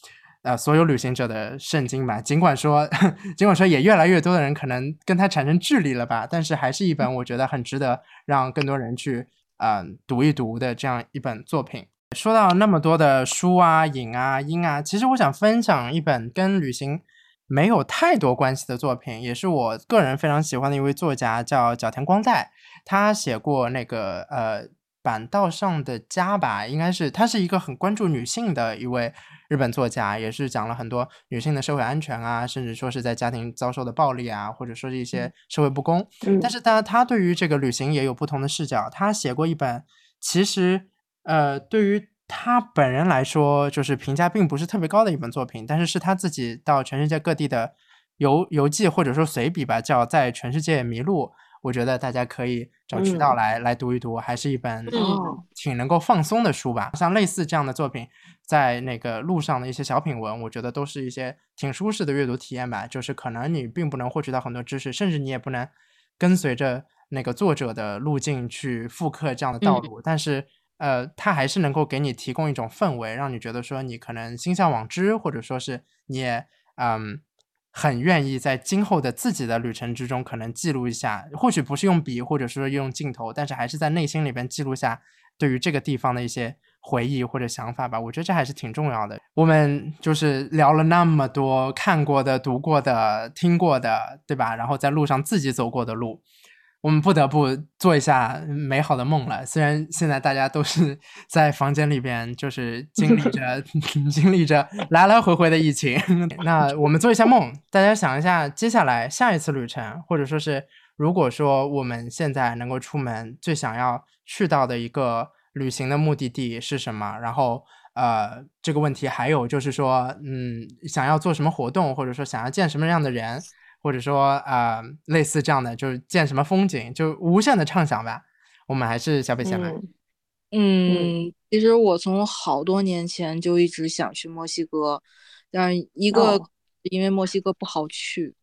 呃所有旅行者的圣经吧。尽管说，尽管说也越来越多的人可能跟他产生距离了吧，但是还是一本我觉得很值得让更多人去嗯读一读的这样一本作品。说到那么多的书啊、影啊、音啊，其实我想分享一本跟旅行没有太多关系的作品，也是我个人非常喜欢的一位作家，叫角田光代。他写过那个呃《板道上的家》吧，应该是他是一个很关注女性的一位日本作家，也是讲了很多女性的社会安全啊，甚至说是在家庭遭受的暴力啊，或者说是一些社会不公。但是他他对于这个旅行也有不同的视角。他写过一本，其实。呃，对于他本人来说，就是评价并不是特别高的一本作品，但是是他自己到全世界各地的游游记或者说随笔吧，叫在全世界迷路。我觉得大家可以找渠道来来读一读，还是一本挺能够放松的书吧。像类似这样的作品，在那个路上的一些小品文，我觉得都是一些挺舒适的阅读体验吧。就是可能你并不能获取到很多知识，甚至你也不能跟随着那个作者的路径去复刻这样的道路，但是。呃，它还是能够给你提供一种氛围，让你觉得说你可能心向往之，或者说是你也嗯很愿意在今后的自己的旅程之中，可能记录一下，或许不是用笔，或者说用镜头，但是还是在内心里边记录下对于这个地方的一些回忆或者想法吧。我觉得这还是挺重要的。我们就是聊了那么多看过的、读过的、听过的，对吧？然后在路上自己走过的路。我们不得不做一下美好的梦了。虽然现在大家都是 在房间里边，就是 经历着经历着来来回回的疫情。那我们做一下梦，大家想一下，接下来下一次旅程，或者说是如果说我们现在能够出门，最想要去到的一个旅行的目的地是什么？然后，呃，这个问题还有就是说，嗯，想要做什么活动，或者说想要见什么样的人？或者说啊，类似这样的，就是见什么风景，就无限的畅想吧。我们还是小北先来。嗯，其实我从好多年前就一直想去墨西哥，但是一个因为墨西哥不好去，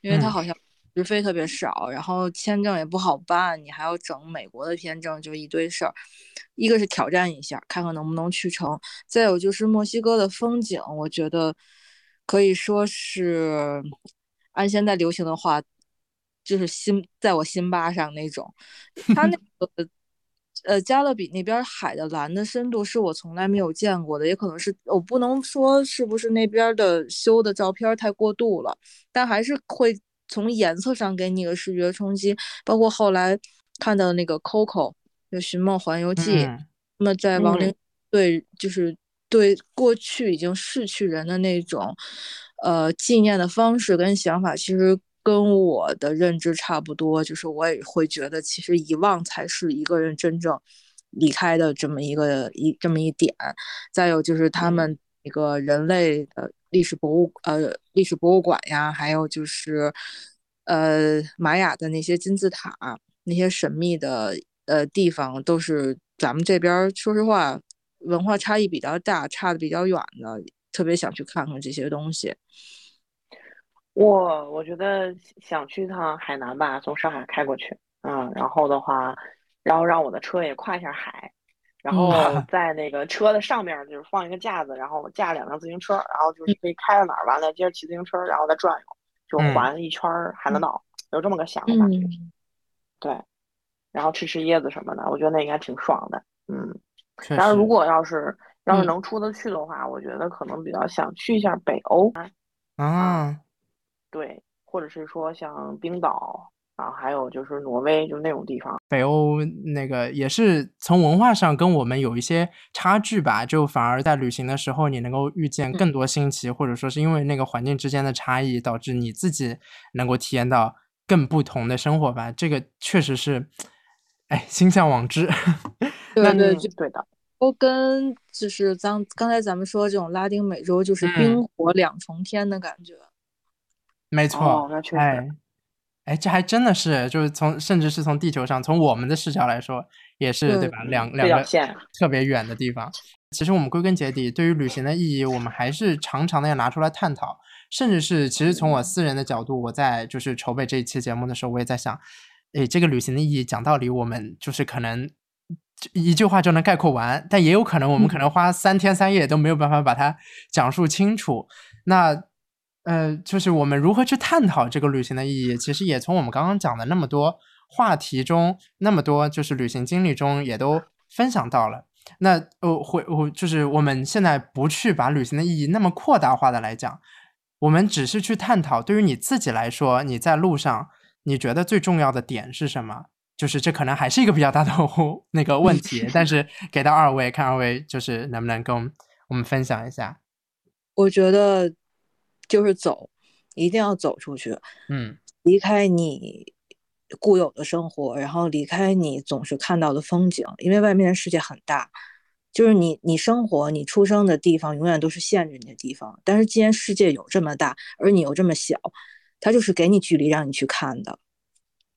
因为它好像直飞特别少，然后签证也不好办，你还要整美国的签证，就一堆事儿。一个是挑战一下，看看能不能去成。再有就是墨西哥的风景，我觉得可以说是。按现在流行的话，就是心在我心巴上那种。它那 个呃，加勒比那边海的蓝的深度是我从来没有见过的，也可能是我不能说是不是那边的修的照片太过度了，但还是会从颜色上给你一个视觉冲击。包括后来看到那个 Coco 就《寻梦环游记》，那么在亡灵对就是对过去已经逝去人的那种。呃，纪念的方式跟想法其实跟我的认知差不多，就是我也会觉得，其实遗忘才是一个人真正离开的这么一个一这么一点。再有就是他们一个人类的历史博物呃历史博物馆呀，还有就是呃玛雅的那些金字塔那些神秘的呃地方，都是咱们这边说实话文化差异比较大，差的比较远的。特别想去看看这些东西。我我觉得想去趟海南吧，从上海开过去，嗯，然后的话，然后让我的车也跨一下海，然后 在那个车的上面就是放一个架子，然后架两辆自行车，然后就是可以开到哪儿，完了接着骑自行车，然后再转悠，就环一圈海南岛，有这么个想法。对，然后吃吃椰子什么的，我觉得那应该挺爽的。嗯，然后如果要是。要是能出得去的话，我觉得可能比较想去一下北欧啊，对，或者是说像冰岛啊，还有就是挪威，就那种地方。北欧那个也是从文化上跟我们有一些差距吧，就反而在旅行的时候，你能够遇见更多新奇，或者说是因为那个环境之间的差异，导致你自己能够体验到更不同的生活吧。这个确实是，哎，心向往之。对对对的，都跟就是咱刚才咱们说这种拉丁美洲，就是冰火两重天的感觉。没错，那确实。哎，这还真的是，就是从甚至是从地球上，从我们的视角来说，也是对吧？两两个特别远的地方。其实我们归根结底，对于旅行的意义，我们还是常常的要拿出来探讨。甚至是，其实从我私人的角度，我在就是筹备这一期节目的时候，我也在想，哎，这个旅行的意义，讲道理，我们就是可能一句话就能概括完，但也有可能我们可能花三天三夜都没有办法把它讲述清楚。那。呃，就是我们如何去探讨这个旅行的意义，其实也从我们刚刚讲的那么多话题中，那么多就是旅行经历中，也都分享到了。那呃，会我就是我们现在不去把旅行的意义那么扩大化的来讲，我们只是去探讨，对于你自己来说，你在路上你觉得最重要的点是什么？就是这可能还是一个比较大的 那个问题，但是给到二位，看二位就是能不能跟我们分享一下？我觉得。就是走，一定要走出去，嗯，离开你固有的生活，然后离开你总是看到的风景，因为外面的世界很大，就是你你生活你出生的地方永远都是限制你的地方，但是既然世界有这么大，而你又这么小，它就是给你距离让你去看的，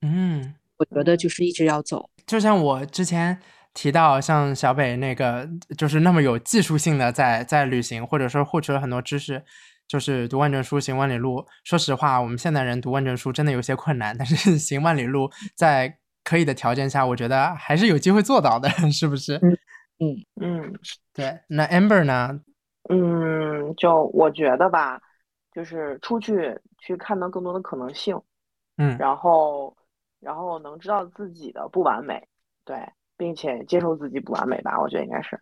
嗯，我觉得就是一直要走，就像我之前提到，像小北那个就是那么有技术性的在在旅行，或者说获取了很多知识。就是读万卷书，行万里路。说实话，我们现代人读万卷书真的有些困难，但是 行万里路，在可以的条件下，我觉得还是有机会做到的，是不是？嗯嗯嗯，对。那 Amber 呢？嗯，就我觉得吧，就是出去去看到更多的可能性，嗯，然后然后能知道自己的不完美，对，并且接受自己不完美吧，我觉得应该是，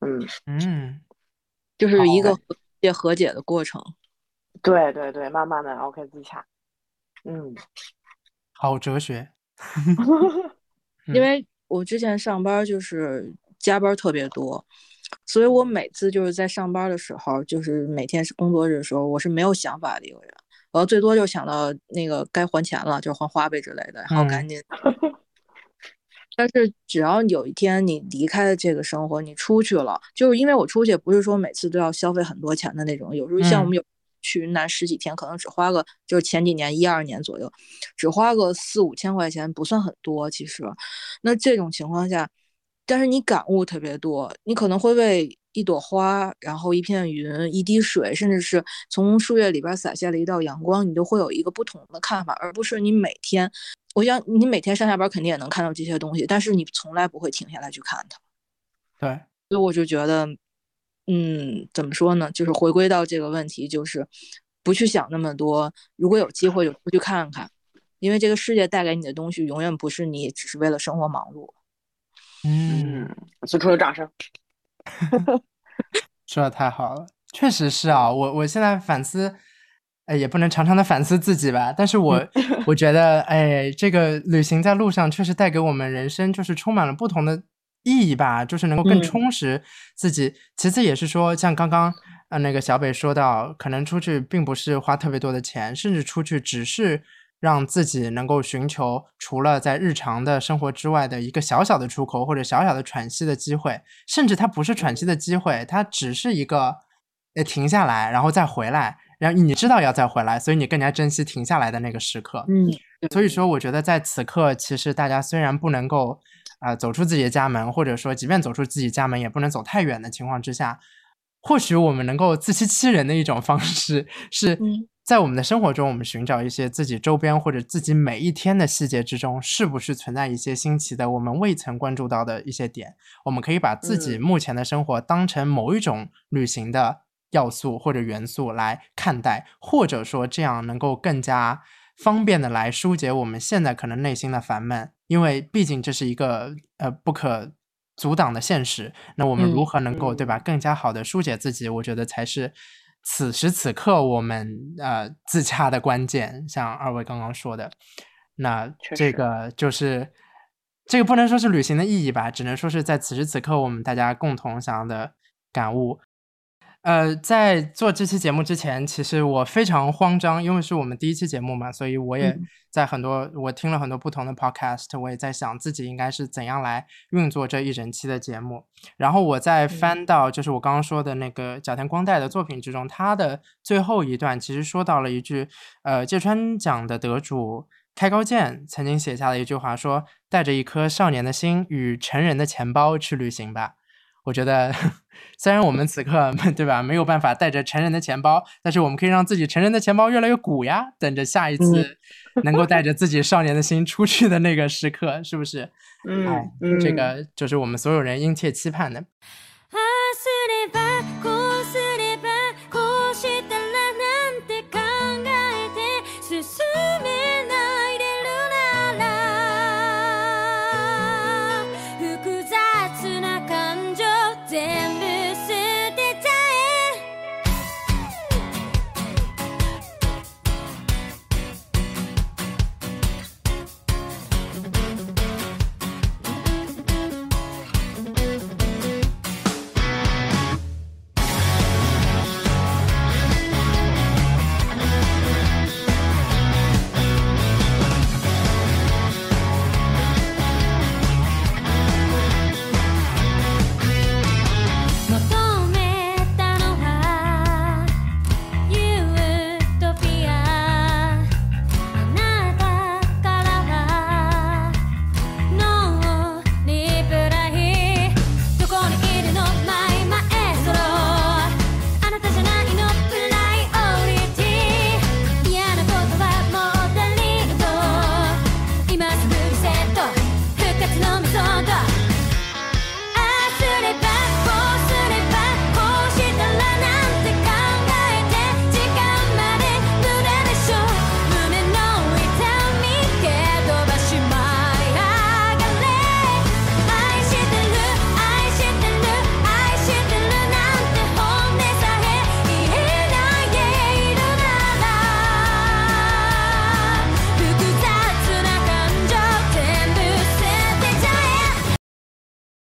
嗯。嗯，就是一个。解和解的过程，对对对，慢慢的 OK 自洽，嗯，好哲学，因为我之前上班就是加班特别多，所以我每次就是在上班的时候，就是每天是工作日的时候，我是没有想法的一个人，我最多就想到那个该还钱了，就是还花呗之类的，然后赶紧。但是只要有一天你离开了这个生活，你出去了，就是因为我出去不是说每次都要消费很多钱的那种，有时候像我们有去云南十几天，可能只花个就是前几年一二年左右，只花个四五千块钱不算很多。其实，那这种情况下，但是你感悟特别多，你可能会为一朵花，然后一片云，一滴水，甚至是从树叶里边洒下了一道阳光，你都会有一个不同的看法，而不是你每天。我想你每天上下班肯定也能看到这些东西，但是你从来不会停下来去看它。对，所以我就觉得，嗯，怎么说呢？就是回归到这个问题，就是不去想那么多。如果有机会，就出去看看，因为这个世界带给你的东西，永远不是你只是为了生活忙碌。嗯，此处有掌声。说的太好了，确实是啊。我我现在反思。哎，也不能常常的反思自己吧。但是我我觉得，哎，这个旅行在路上确实带给我们人生就是充满了不同的意义吧，就是能够更充实自己。其次也是说，像刚刚呃那个小北说到，可能出去并不是花特别多的钱，甚至出去只是让自己能够寻求除了在日常的生活之外的一个小小的出口，或者小小的喘息的机会。甚至它不是喘息的机会，它只是一个呃停下来，然后再回来。然后你知道要再回来，所以你更加珍惜停下来的那个时刻。嗯，所以说，我觉得在此刻，其实大家虽然不能够啊走出自己的家门，或者说，即便走出自己家门，也不能走太远的情况之下，或许我们能够自欺欺人的一种方式，是在我们的生活中，我们寻找一些自己周边或者自己每一天的细节之中，是不是存在一些新奇的、我们未曾关注到的一些点？我们可以把自己目前的生活当成某一种旅行的。要素或者元素来看待，或者说这样能够更加方便的来疏解我们现在可能内心的烦闷，因为毕竟这是一个呃不可阻挡的现实。那我们如何能够对吧更加好的疏解自己？我觉得才是此时此刻我们呃自洽的关键。像二位刚刚说的，那这个就是这个不能说是旅行的意义吧，只能说是在此时此刻我们大家共同想要的感悟。呃，在做这期节目之前，其实我非常慌张，因为是我们第一期节目嘛，所以我也在很多我听了很多不同的 podcast，我也在想自己应该是怎样来运作这一整期的节目。然后我在翻到就是我刚刚说的那个角田光代的作品之中，他的最后一段其实说到了一句，呃，芥川奖的得主开高健曾经写下的一句话，说带着一颗少年的心与成人的钱包去旅行吧。我觉得，虽然我们此刻对吧没有办法带着成人的钱包，但是我们可以让自己成人的钱包越来越鼓呀，等着下一次能够带着自己少年的心出去的那个时刻，是不是？嗯，这个就是我们所有人殷切期盼的。